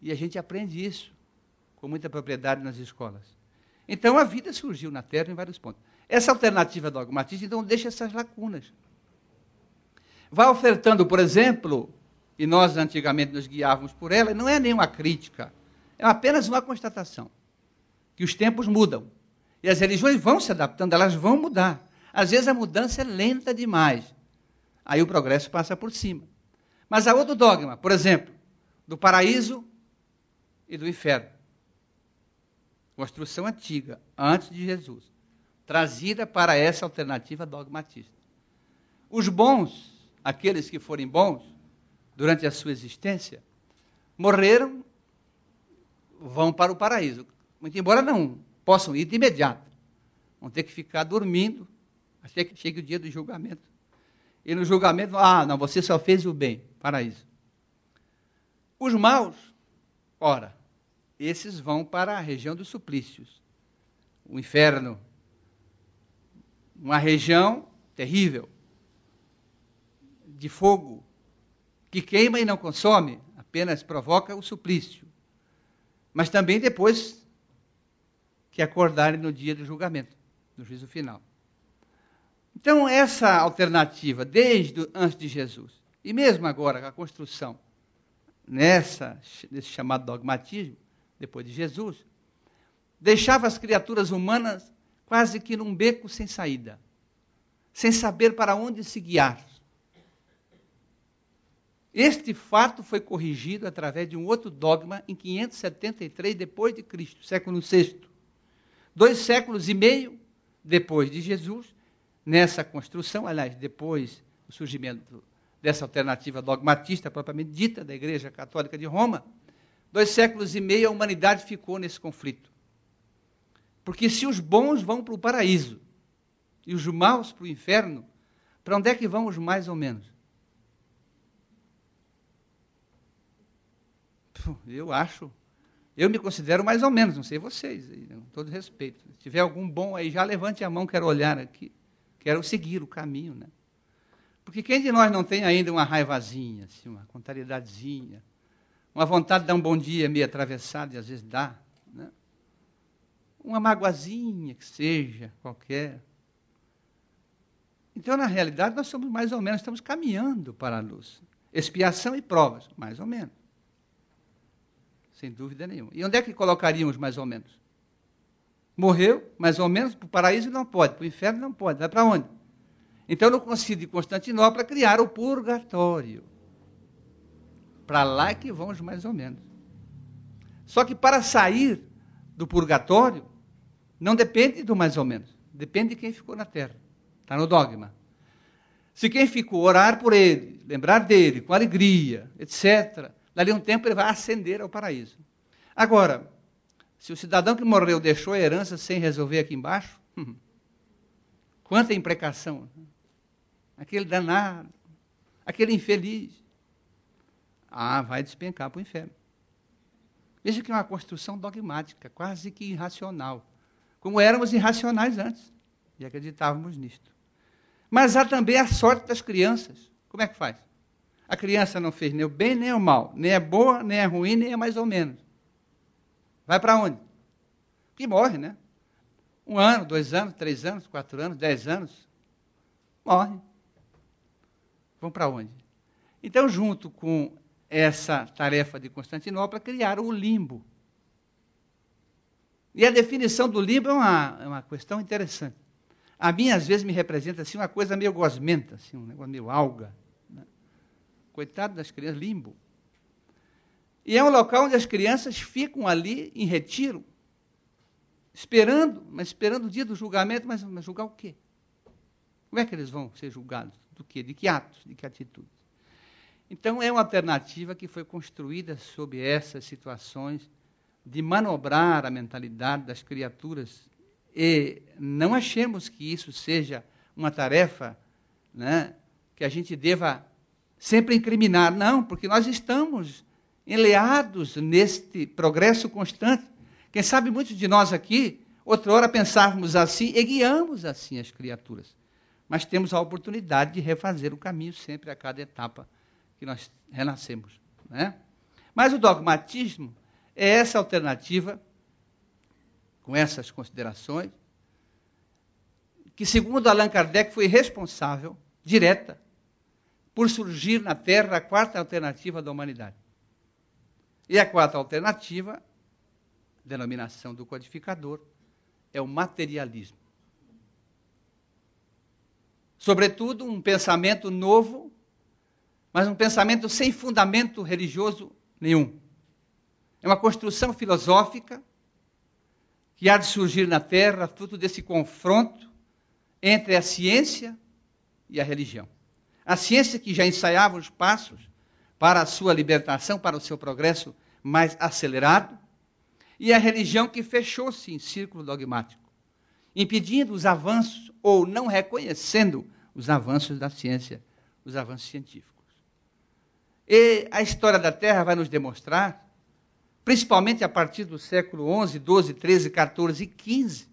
Speaker 1: E a gente aprende isso com muita propriedade nas escolas. Então a vida surgiu na Terra em vários pontos. Essa alternativa dogmatista, então, deixa essas lacunas. Vai ofertando, por exemplo, e nós antigamente nos guiávamos por ela, não é nenhuma crítica, é apenas uma constatação, que os tempos mudam. E as religiões vão se adaptando, elas vão mudar. Às vezes a mudança é lenta demais. Aí o progresso passa por cima. Mas há outro dogma, por exemplo, do paraíso e do inferno. Construção antiga, antes de Jesus, trazida para essa alternativa dogmatista. Os bons, aqueles que forem bons, durante a sua existência, morreram, vão para o paraíso. Muito embora não possam ir de imediato. Vão ter que ficar dormindo até que chegue o dia do julgamento. E no julgamento, ah, não, você só fez o bem. Paraíso. Os maus, ora, esses vão para a região dos suplícios. O inferno. Uma região terrível. De fogo. Que queima e não consome, apenas provoca o suplício. Mas também depois que acordarem no dia do julgamento, no juízo final. Então, essa alternativa, desde antes de Jesus, e mesmo agora, a construção nessa, nesse chamado dogmatismo, depois de Jesus, deixava as criaturas humanas quase que num beco sem saída, sem saber para onde se guiar. Este fato foi corrigido através de um outro dogma em 573 depois de Cristo, século VI. Dois séculos e meio depois de Jesus, nessa construção, aliás, depois do surgimento dessa alternativa dogmatista propriamente dita da Igreja Católica de Roma, dois séculos e meio a humanidade ficou nesse conflito. Porque se os bons vão para o paraíso e os maus para o inferno, para onde é que vão os mais ou menos? Eu acho, eu me considero mais ou menos, não sei vocês, com todo respeito. Se tiver algum bom aí, já levante a mão, quero olhar aqui, quero seguir o caminho, né? Porque quem de nós não tem ainda uma raivazinha, assim, uma contrariedadezinha, uma vontade de dar um bom dia meio atravessado, e às vezes dá, né? Uma magoazinha que seja, qualquer. Então, na realidade, nós somos mais ou menos, estamos caminhando para a luz. Expiação e provas, mais ou menos. Sem dúvida nenhuma. E onde é que colocaríamos mais ou menos? Morreu, mais ou menos, para o paraíso não pode, para o inferno não pode. Vai para onde? Então, no concílio de Constantinopla, criaram o purgatório. Para lá é que vamos mais ou menos. Só que para sair do purgatório, não depende do mais ou menos. Depende de quem ficou na terra. Está no dogma. Se quem ficou orar por ele, lembrar dele, com alegria, etc., dali um tempo ele vai ascender ao paraíso. Agora, se o cidadão que morreu deixou a herança sem resolver aqui embaixo, quanta imprecação. Aquele danado, aquele infeliz. Ah, vai despencar para o inferno. Veja que é uma construção dogmática, quase que irracional. Como éramos irracionais antes e acreditávamos nisto. Mas há também a sorte das crianças. Como é que faz? A criança não fez nem o bem nem o mal, nem é boa, nem é ruim, nem é mais ou menos. Vai para onde? Que morre, né? Um ano, dois anos, três anos, quatro anos, dez anos. Morre. Vão para onde? Então, junto com essa tarefa de Constantinopla, criaram o limbo. E a definição do limbo é uma, é uma questão interessante. A mim, às vezes, me representa assim, uma coisa meio gosmenta, assim, um negócio meio alga. Coitado das crianças, limbo. E é um local onde as crianças ficam ali em retiro, esperando, mas esperando o dia do julgamento, mas, mas julgar o quê? Como é que eles vão ser julgados? Do quê? De que atos? De que atitudes? Então, é uma alternativa que foi construída sob essas situações de manobrar a mentalidade das criaturas. E não achemos que isso seja uma tarefa né, que a gente deva sempre incriminar. Não, porque nós estamos enleados neste progresso constante. Quem sabe muitos de nós aqui, outra hora pensávamos assim e guiamos assim as criaturas. Mas temos a oportunidade de refazer o caminho sempre a cada etapa que nós renascemos. Né? Mas o dogmatismo é essa alternativa, com essas considerações, que, segundo Allan Kardec, foi responsável, direta, por surgir na Terra a quarta alternativa da humanidade. E a quarta alternativa, denominação do codificador, é o materialismo. Sobretudo, um pensamento novo mas um pensamento sem fundamento religioso nenhum. É uma construção filosófica que há de surgir na Terra, fruto desse confronto entre a ciência e a religião. A ciência que já ensaiava os passos para a sua libertação, para o seu progresso mais acelerado, e a religião que fechou-se em círculo dogmático, impedindo os avanços ou não reconhecendo os avanços da ciência, os avanços científicos. E a história da Terra vai nos demonstrar, principalmente a partir do século XI, XII, XIII, XIV e XV,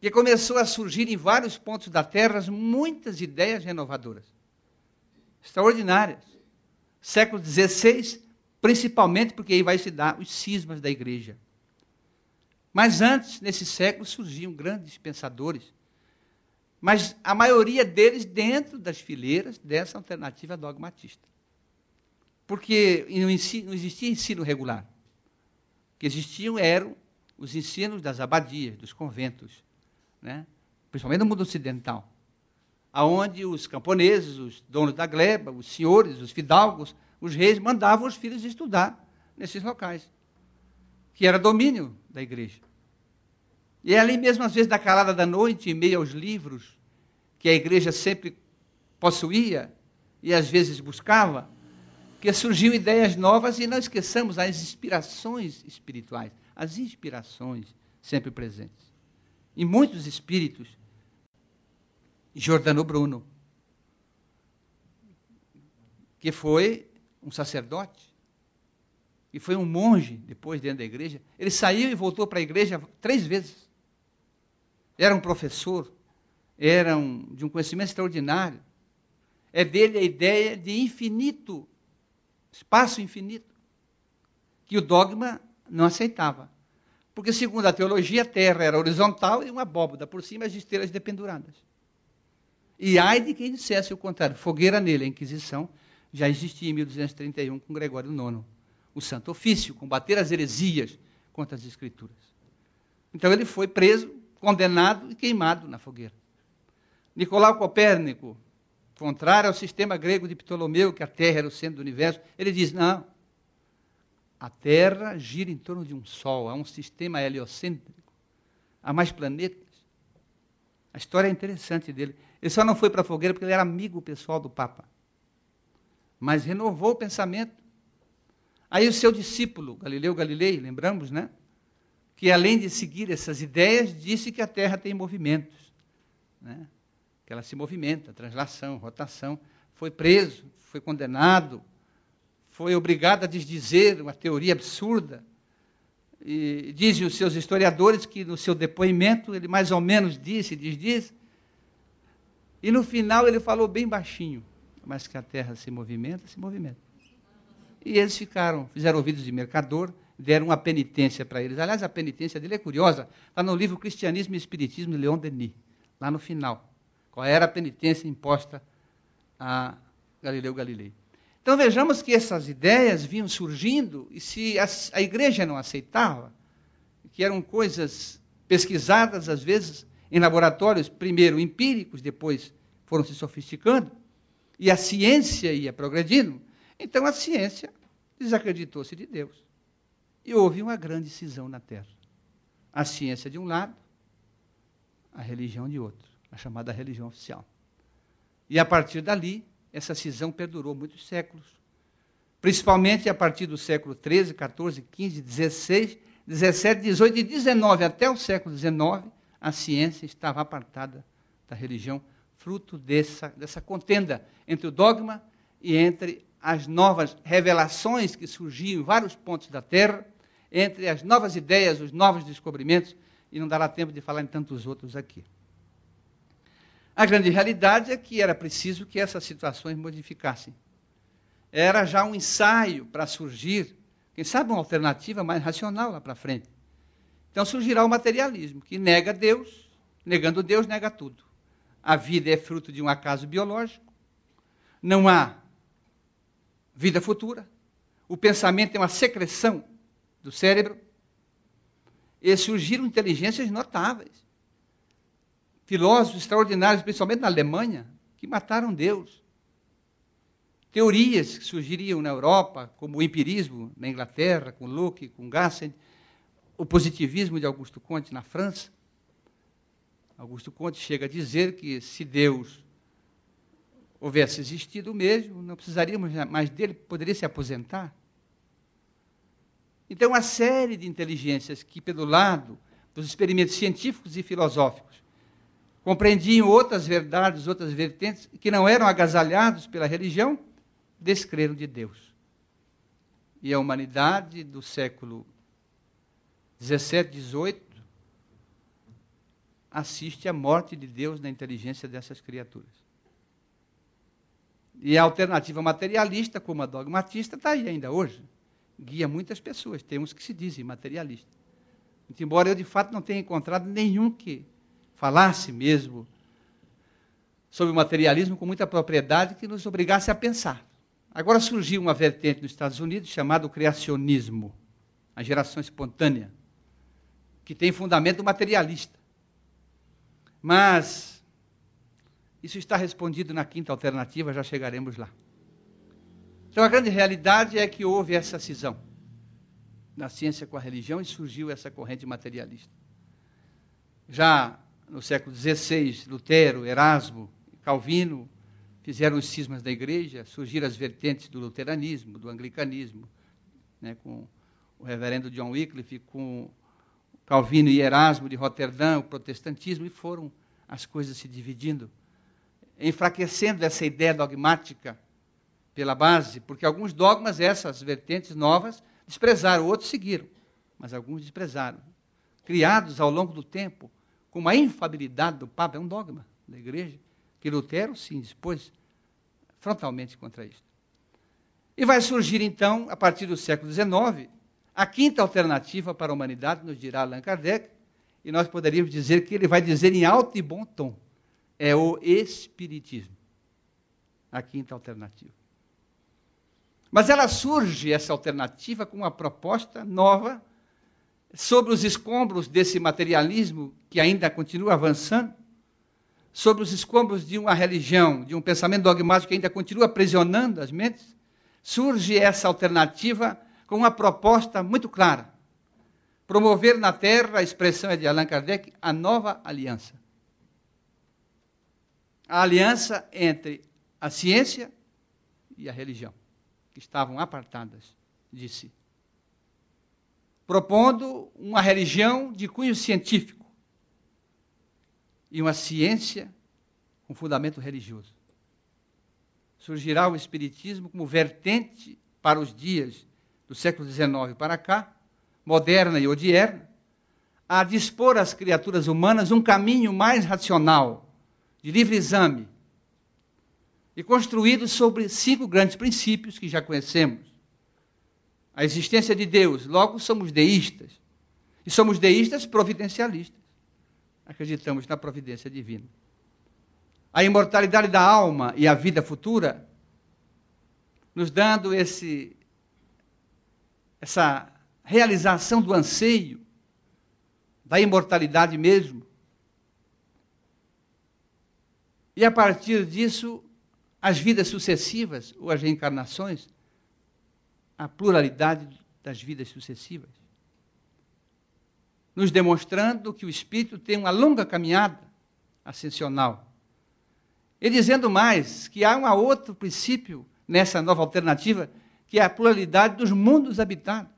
Speaker 1: que começou a surgir em vários pontos da Terra muitas ideias renovadoras, extraordinárias. Século XVI, principalmente porque aí vai se dar os cismas da igreja. Mas antes, nesse século, surgiam grandes pensadores mas a maioria deles dentro das fileiras dessa alternativa dogmatista. Porque não, existia ensino regular. O que existiam eram os ensinos das abadias, dos conventos, né? principalmente no mundo ocidental. aonde os camponeses, os donos da gleba, os senhores, os fidalgos, os reis mandavam os filhos estudar nesses locais, que era domínio da igreja. E é ali mesmo, às vezes, na calada da noite, em meio aos livros que a igreja sempre possuía e às vezes buscava, que surgiam ideias novas e não esqueçamos as inspirações espirituais, as inspirações sempre presentes. E muitos espíritos, Jordano Bruno, que foi um sacerdote, e foi um monge depois dentro da igreja, ele saiu e voltou para a igreja três vezes. Era um professor, era um, de um conhecimento extraordinário. É dele a ideia de infinito espaço infinito, que o dogma não aceitava. Porque, segundo a teologia, a terra era horizontal e uma abóboda por cima as estrelas dependuradas. E ai de quem dissesse o contrário. Fogueira nele, a Inquisição já existia em 1231 com Gregório IX. O Santo Ofício, combater as heresias contra as Escrituras. Então ele foi preso, condenado e queimado na fogueira. Nicolau Copérnico, contrário ao sistema grego de Ptolomeu, que a Terra era o centro do universo, ele diz: não. A Terra gira em torno de um Sol, é um sistema heliocêntrico. Há mais planetas. A história é interessante dele. Ele só não foi para a fogueira porque ele era amigo pessoal do Papa. Mas renovou o pensamento. Aí o seu discípulo, Galileu Galilei, lembramos, né? Que além de seguir essas ideias, disse que a Terra tem movimentos. Né? que ela se movimenta, translação, rotação. Foi preso, foi condenado, foi obrigado a desdizer uma teoria absurda. E dizem os seus historiadores que no seu depoimento ele mais ou menos disse, desdiz. E no final ele falou bem baixinho, mas que a terra se movimenta, se movimenta. E eles ficaram, fizeram ouvidos de mercador, deram uma penitência para eles. Aliás, a penitência dele é curiosa, está no livro Cristianismo e Espiritismo de Leon Denis, lá no final. Qual era a penitência imposta a Galileu Galilei? Então vejamos que essas ideias vinham surgindo e se a, a igreja não aceitava, que eram coisas pesquisadas às vezes em laboratórios, primeiro empíricos, depois foram se sofisticando, e a ciência ia progredindo, então a ciência desacreditou-se de Deus. E houve uma grande cisão na Terra. A ciência de um lado, a religião de outro a chamada religião oficial. E a partir dali, essa cisão perdurou muitos séculos. Principalmente a partir do século XIII, XIV, XV, XVI, XVII, XVIII e XIX, até o século XIX, a ciência estava apartada da religião, fruto dessa, dessa contenda entre o dogma e entre as novas revelações que surgiam em vários pontos da Terra, entre as novas ideias, os novos descobrimentos, e não dará tempo de falar em tantos outros aqui. A grande realidade é que era preciso que essas situações modificassem. Era já um ensaio para surgir, quem sabe uma alternativa mais racional lá para frente. Então surgirá o materialismo, que nega Deus, negando Deus, nega tudo. A vida é fruto de um acaso biológico, não há vida futura, o pensamento é uma secreção do cérebro, e surgiram inteligências notáveis filósofos extraordinários, principalmente na Alemanha, que mataram Deus. Teorias que surgiriam na Europa, como o empirismo na Inglaterra, com Locke, com Gassen, o positivismo de Augusto Comte na França. Augusto Comte chega a dizer que se Deus houvesse existido mesmo, não precisaríamos mais dele, poderia se aposentar. Então, uma série de inteligências que, pelo lado dos experimentos científicos e filosóficos, compreendiam outras verdades, outras vertentes, que não eram agasalhados pela religião, descreram de Deus. E a humanidade do século 17, 18 assiste à morte de Deus na inteligência dessas criaturas. E a alternativa materialista, como a dogmatista, está aí ainda hoje. Guia muitas pessoas, temos que se dizem materialista. Embora eu, de fato, não tenha encontrado nenhum que falasse mesmo sobre o materialismo com muita propriedade que nos obrigasse a pensar. Agora surgiu uma vertente nos Estados Unidos chamada criacionismo, a geração espontânea, que tem fundamento materialista. Mas Isso está respondido na quinta alternativa, já chegaremos lá. Então a grande realidade é que houve essa cisão na ciência com a religião e surgiu essa corrente materialista. Já no século XVI, Lutero, Erasmo, Calvino fizeram os cismas da igreja, surgiram as vertentes do luteranismo, do anglicanismo, né, com o reverendo John Wycliffe, com Calvino e Erasmo de Roterdã, o protestantismo, e foram as coisas se dividindo, enfraquecendo essa ideia dogmática pela base, porque alguns dogmas, essas vertentes novas, desprezaram, outros seguiram, mas alguns desprezaram. Criados ao longo do tempo, com uma infabilidade do Papa, é um dogma da igreja, que Lutero sim dispôs frontalmente contra isto. E vai surgir então, a partir do século XIX, a quinta alternativa para a humanidade, nos dirá Allan Kardec, e nós poderíamos dizer que ele vai dizer em alto e bom tom: é o Espiritismo. A quinta alternativa. Mas ela surge, essa alternativa, com uma proposta nova sobre os escombros desse materialismo que ainda continua avançando, sobre os escombros de uma religião, de um pensamento dogmático que ainda continua aprisionando as mentes, surge essa alternativa com uma proposta muito clara. Promover na Terra, a expressão é de Allan Kardec, a nova aliança. A aliança entre a ciência e a religião, que estavam apartadas de si. Propondo uma religião de cunho científico e uma ciência com fundamento religioso. Surgirá o Espiritismo como vertente para os dias do século XIX para cá, moderna e odierna, a dispor às criaturas humanas um caminho mais racional, de livre exame, e construído sobre cinco grandes princípios que já conhecemos. A existência de Deus, logo somos deístas. E somos deístas providencialistas. Acreditamos na providência divina. A imortalidade da alma e a vida futura, nos dando esse essa realização do anseio, da imortalidade mesmo. E a partir disso, as vidas sucessivas, ou as reencarnações, a pluralidade das vidas sucessivas. Nos demonstrando que o espírito tem uma longa caminhada ascensional. E dizendo mais, que há um outro princípio nessa nova alternativa que é a pluralidade dos mundos habitados.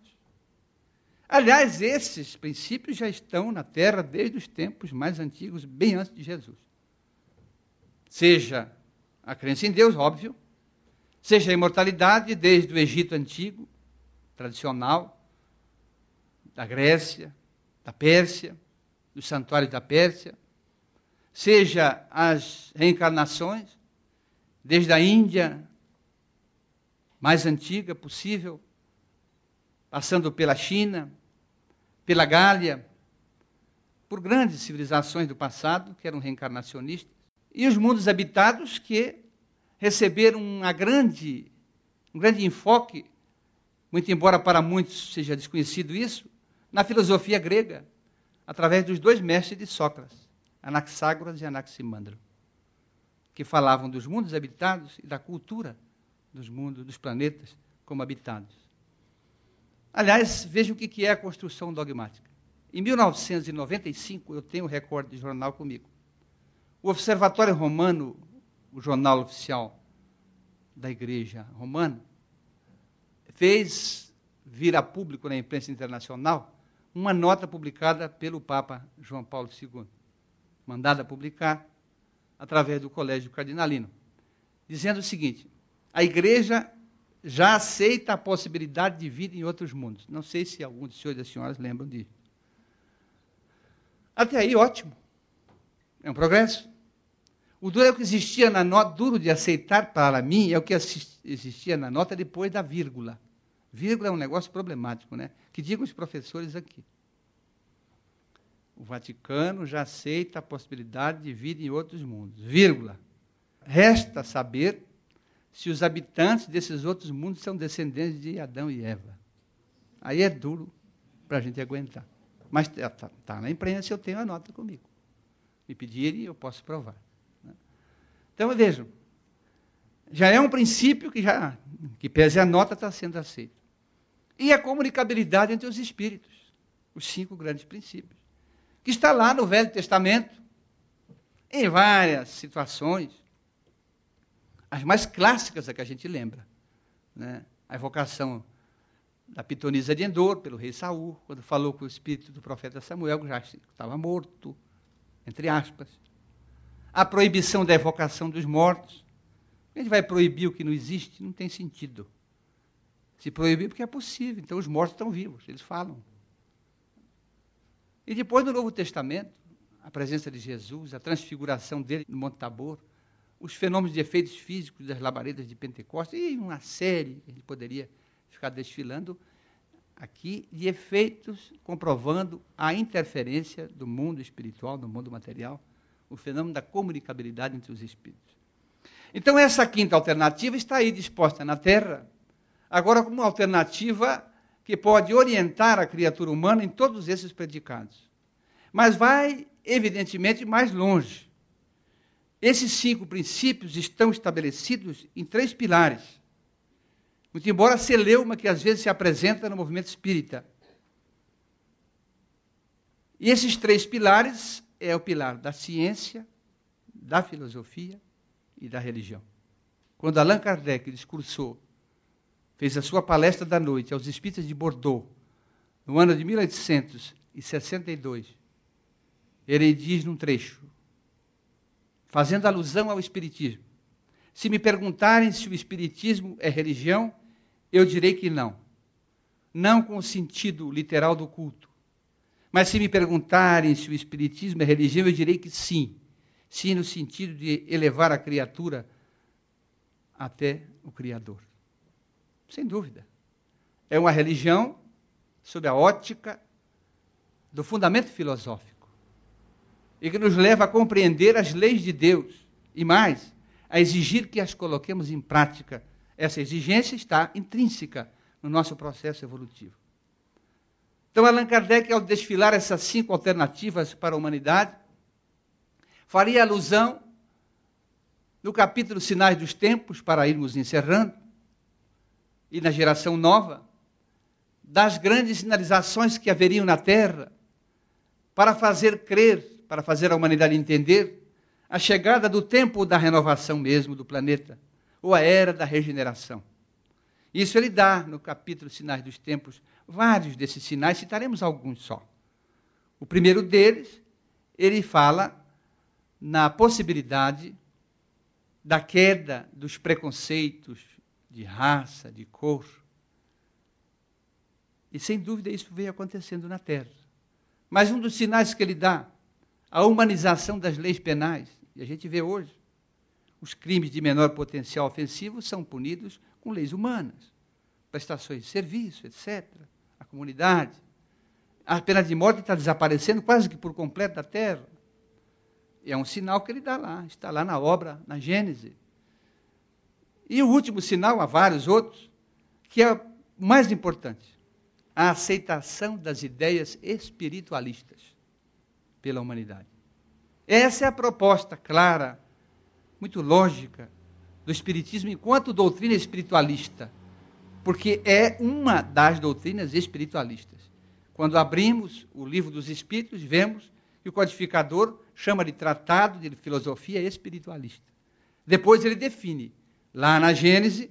Speaker 1: Aliás, esses princípios já estão na Terra desde os tempos mais antigos, bem antes de Jesus. Seja a crença em Deus, óbvio, seja a imortalidade desde o Egito antigo, tradicional, da Grécia, da Pérsia, dos santuários da Pérsia, seja as reencarnações, desde a Índia, mais antiga possível, passando pela China, pela Gália, por grandes civilizações do passado que eram reencarnacionistas, e os mundos habitados que receberam uma grande, um grande enfoque, muito embora para muitos seja desconhecido isso, na filosofia grega, através dos dois mestres de Sócrates, Anaxágoras e Anaximandro, que falavam dos mundos habitados e da cultura dos mundos, dos planetas como habitados. Aliás, veja o que é a construção dogmática. Em 1995, eu tenho o recorde de jornal comigo. O Observatório Romano, o jornal oficial da Igreja Romana, fez vir a público na imprensa internacional uma nota publicada pelo Papa João Paulo II, mandada publicar através do Colégio Cardinalino, dizendo o seguinte: a igreja já aceita a possibilidade de vida em outros mundos. Não sei se alguns dos senhores e das senhoras lembram disso. Até aí, ótimo. É um progresso. O duro é o que existia na nota, duro de aceitar para mim, é o que existia na nota depois da vírgula. Vírgula é um negócio problemático, né? Que digam os professores aqui. O Vaticano já aceita a possibilidade de vida em outros mundos. Vírgula. Resta saber se os habitantes desses outros mundos são descendentes de Adão e Eva. Aí é duro para a gente aguentar. Mas está tá na imprensa, eu tenho a nota comigo. Me pedirem, eu posso provar. Então vejam, já é um princípio que já, que pese a nota, está sendo aceito. E a comunicabilidade entre os espíritos, os cinco grandes princípios, que está lá no Velho Testamento, em várias situações, as mais clássicas é que a gente lembra. Né? A evocação da pitonisa de Endor pelo rei Saul, quando falou com o espírito do profeta Samuel, que já estava morto, entre aspas. A proibição da evocação dos mortos. A gente vai proibir o que não existe? Não tem sentido. Se proibir porque é possível. Então os mortos estão vivos, eles falam. E depois no Novo Testamento, a presença de Jesus, a transfiguração dele no Monte Tabor, os fenômenos de efeitos físicos das labaredas de Pentecostes, e uma série, ele poderia ficar desfilando aqui, de efeitos comprovando a interferência do mundo espiritual, do mundo material, o fenômeno da comunicabilidade entre os espíritos. Então, essa quinta alternativa está aí disposta na Terra, agora como alternativa que pode orientar a criatura humana em todos esses predicados. Mas vai evidentemente, mais longe. Esses cinco princípios estão estabelecidos em três pilares. Muito embora celeuma que às vezes se apresenta no movimento espírita. E esses três pilares é o pilar da ciência, da filosofia e da religião. Quando Allan Kardec discursou, fez a sua palestra da noite aos espíritas de Bordeaux, no ano de 1862, ele diz num trecho, fazendo alusão ao Espiritismo: Se me perguntarem se o Espiritismo é religião, eu direi que não. Não com o sentido literal do culto. Mas se me perguntarem se o Espiritismo é religião, eu direi que sim. Sim, no sentido de elevar a criatura até o Criador. Sem dúvida. É uma religião sob a ótica do fundamento filosófico e que nos leva a compreender as leis de Deus e mais, a exigir que as coloquemos em prática. Essa exigência está intrínseca no nosso processo evolutivo. Então, Allan Kardec, ao desfilar essas cinco alternativas para a humanidade, faria alusão no capítulo Sinais dos Tempos, para irmos encerrando, e na geração nova, das grandes sinalizações que haveriam na Terra para fazer crer para fazer a humanidade entender a chegada do tempo da renovação mesmo do planeta, ou a era da regeneração. Isso ele dá no capítulo Sinais dos Tempos, vários desses sinais, citaremos alguns só. O primeiro deles, ele fala na possibilidade da queda dos preconceitos de raça, de cor. E sem dúvida isso veio acontecendo na Terra. Mas um dos sinais que ele dá a humanização das leis penais. E a gente vê hoje. Os crimes de menor potencial ofensivo são punidos com leis humanas, prestações de serviço, etc. A comunidade. A pena de morte está desaparecendo quase que por completo da terra. E é um sinal que ele dá lá, está lá na obra, na Gênese. E o último sinal, há vários outros, que é o mais importante: a aceitação das ideias espiritualistas pela humanidade. Essa é a proposta clara, muito lógica, do Espiritismo enquanto doutrina espiritualista, porque é uma das doutrinas espiritualistas. Quando abrimos o livro dos Espíritos, vemos que o codificador chama de tratado de filosofia espiritualista. Depois ele define, lá na Gênese,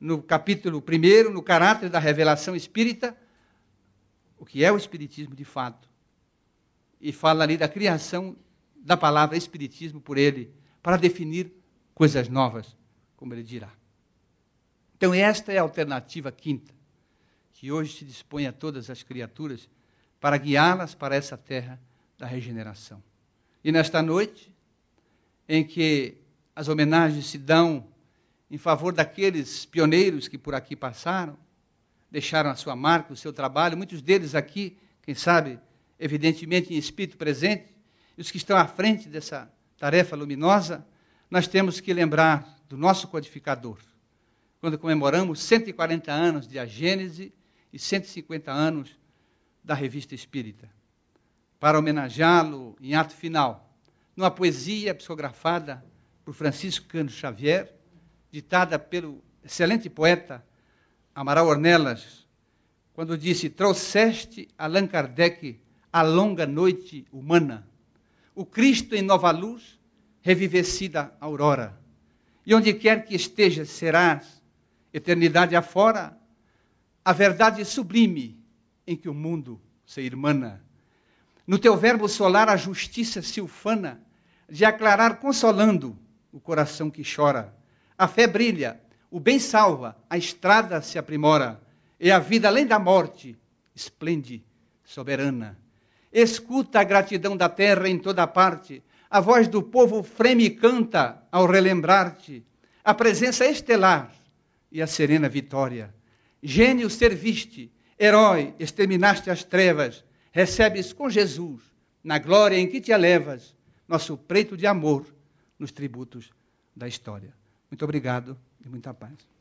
Speaker 1: no capítulo 1, no caráter da revelação espírita, o que é o Espiritismo de fato e fala ali da criação da palavra Espiritismo por ele, para definir coisas novas, como ele dirá. Então, esta é a alternativa quinta, que hoje se dispõe a todas as criaturas para guiá-las para essa terra da regeneração. E nesta noite, em que as homenagens se dão em favor daqueles pioneiros que por aqui passaram, deixaram a sua marca, o seu trabalho, muitos deles aqui, quem sabe, evidentemente em espírito presente, e os que estão à frente dessa tarefa luminosa, nós temos que lembrar do nosso codificador. Quando comemoramos 140 anos de A Gênese e 150 anos da Revista Espírita, para homenageá-lo em ato final, numa poesia psicografada por Francisco Cano Xavier, ditada pelo excelente poeta Amaral Ornelas, quando disse: Trouxeste Allan Kardec a longa noite humana, o Cristo em nova luz, revivecida aurora. E onde quer que estejas, serás, eternidade afora, a verdade sublime em que o mundo se irmana. No teu verbo solar a justiça se ufana, de aclarar consolando o coração que chora. A fé brilha, o bem salva, a estrada se aprimora, e a vida além da morte esplende soberana. Escuta a gratidão da terra em toda parte, a voz do povo freme e canta ao relembrar-te a presença estelar e a serena vitória. Gênio serviste, herói exterminaste as trevas, recebes com Jesus, na glória em que te elevas, nosso preito de amor nos tributos da história. Muito obrigado e muita paz.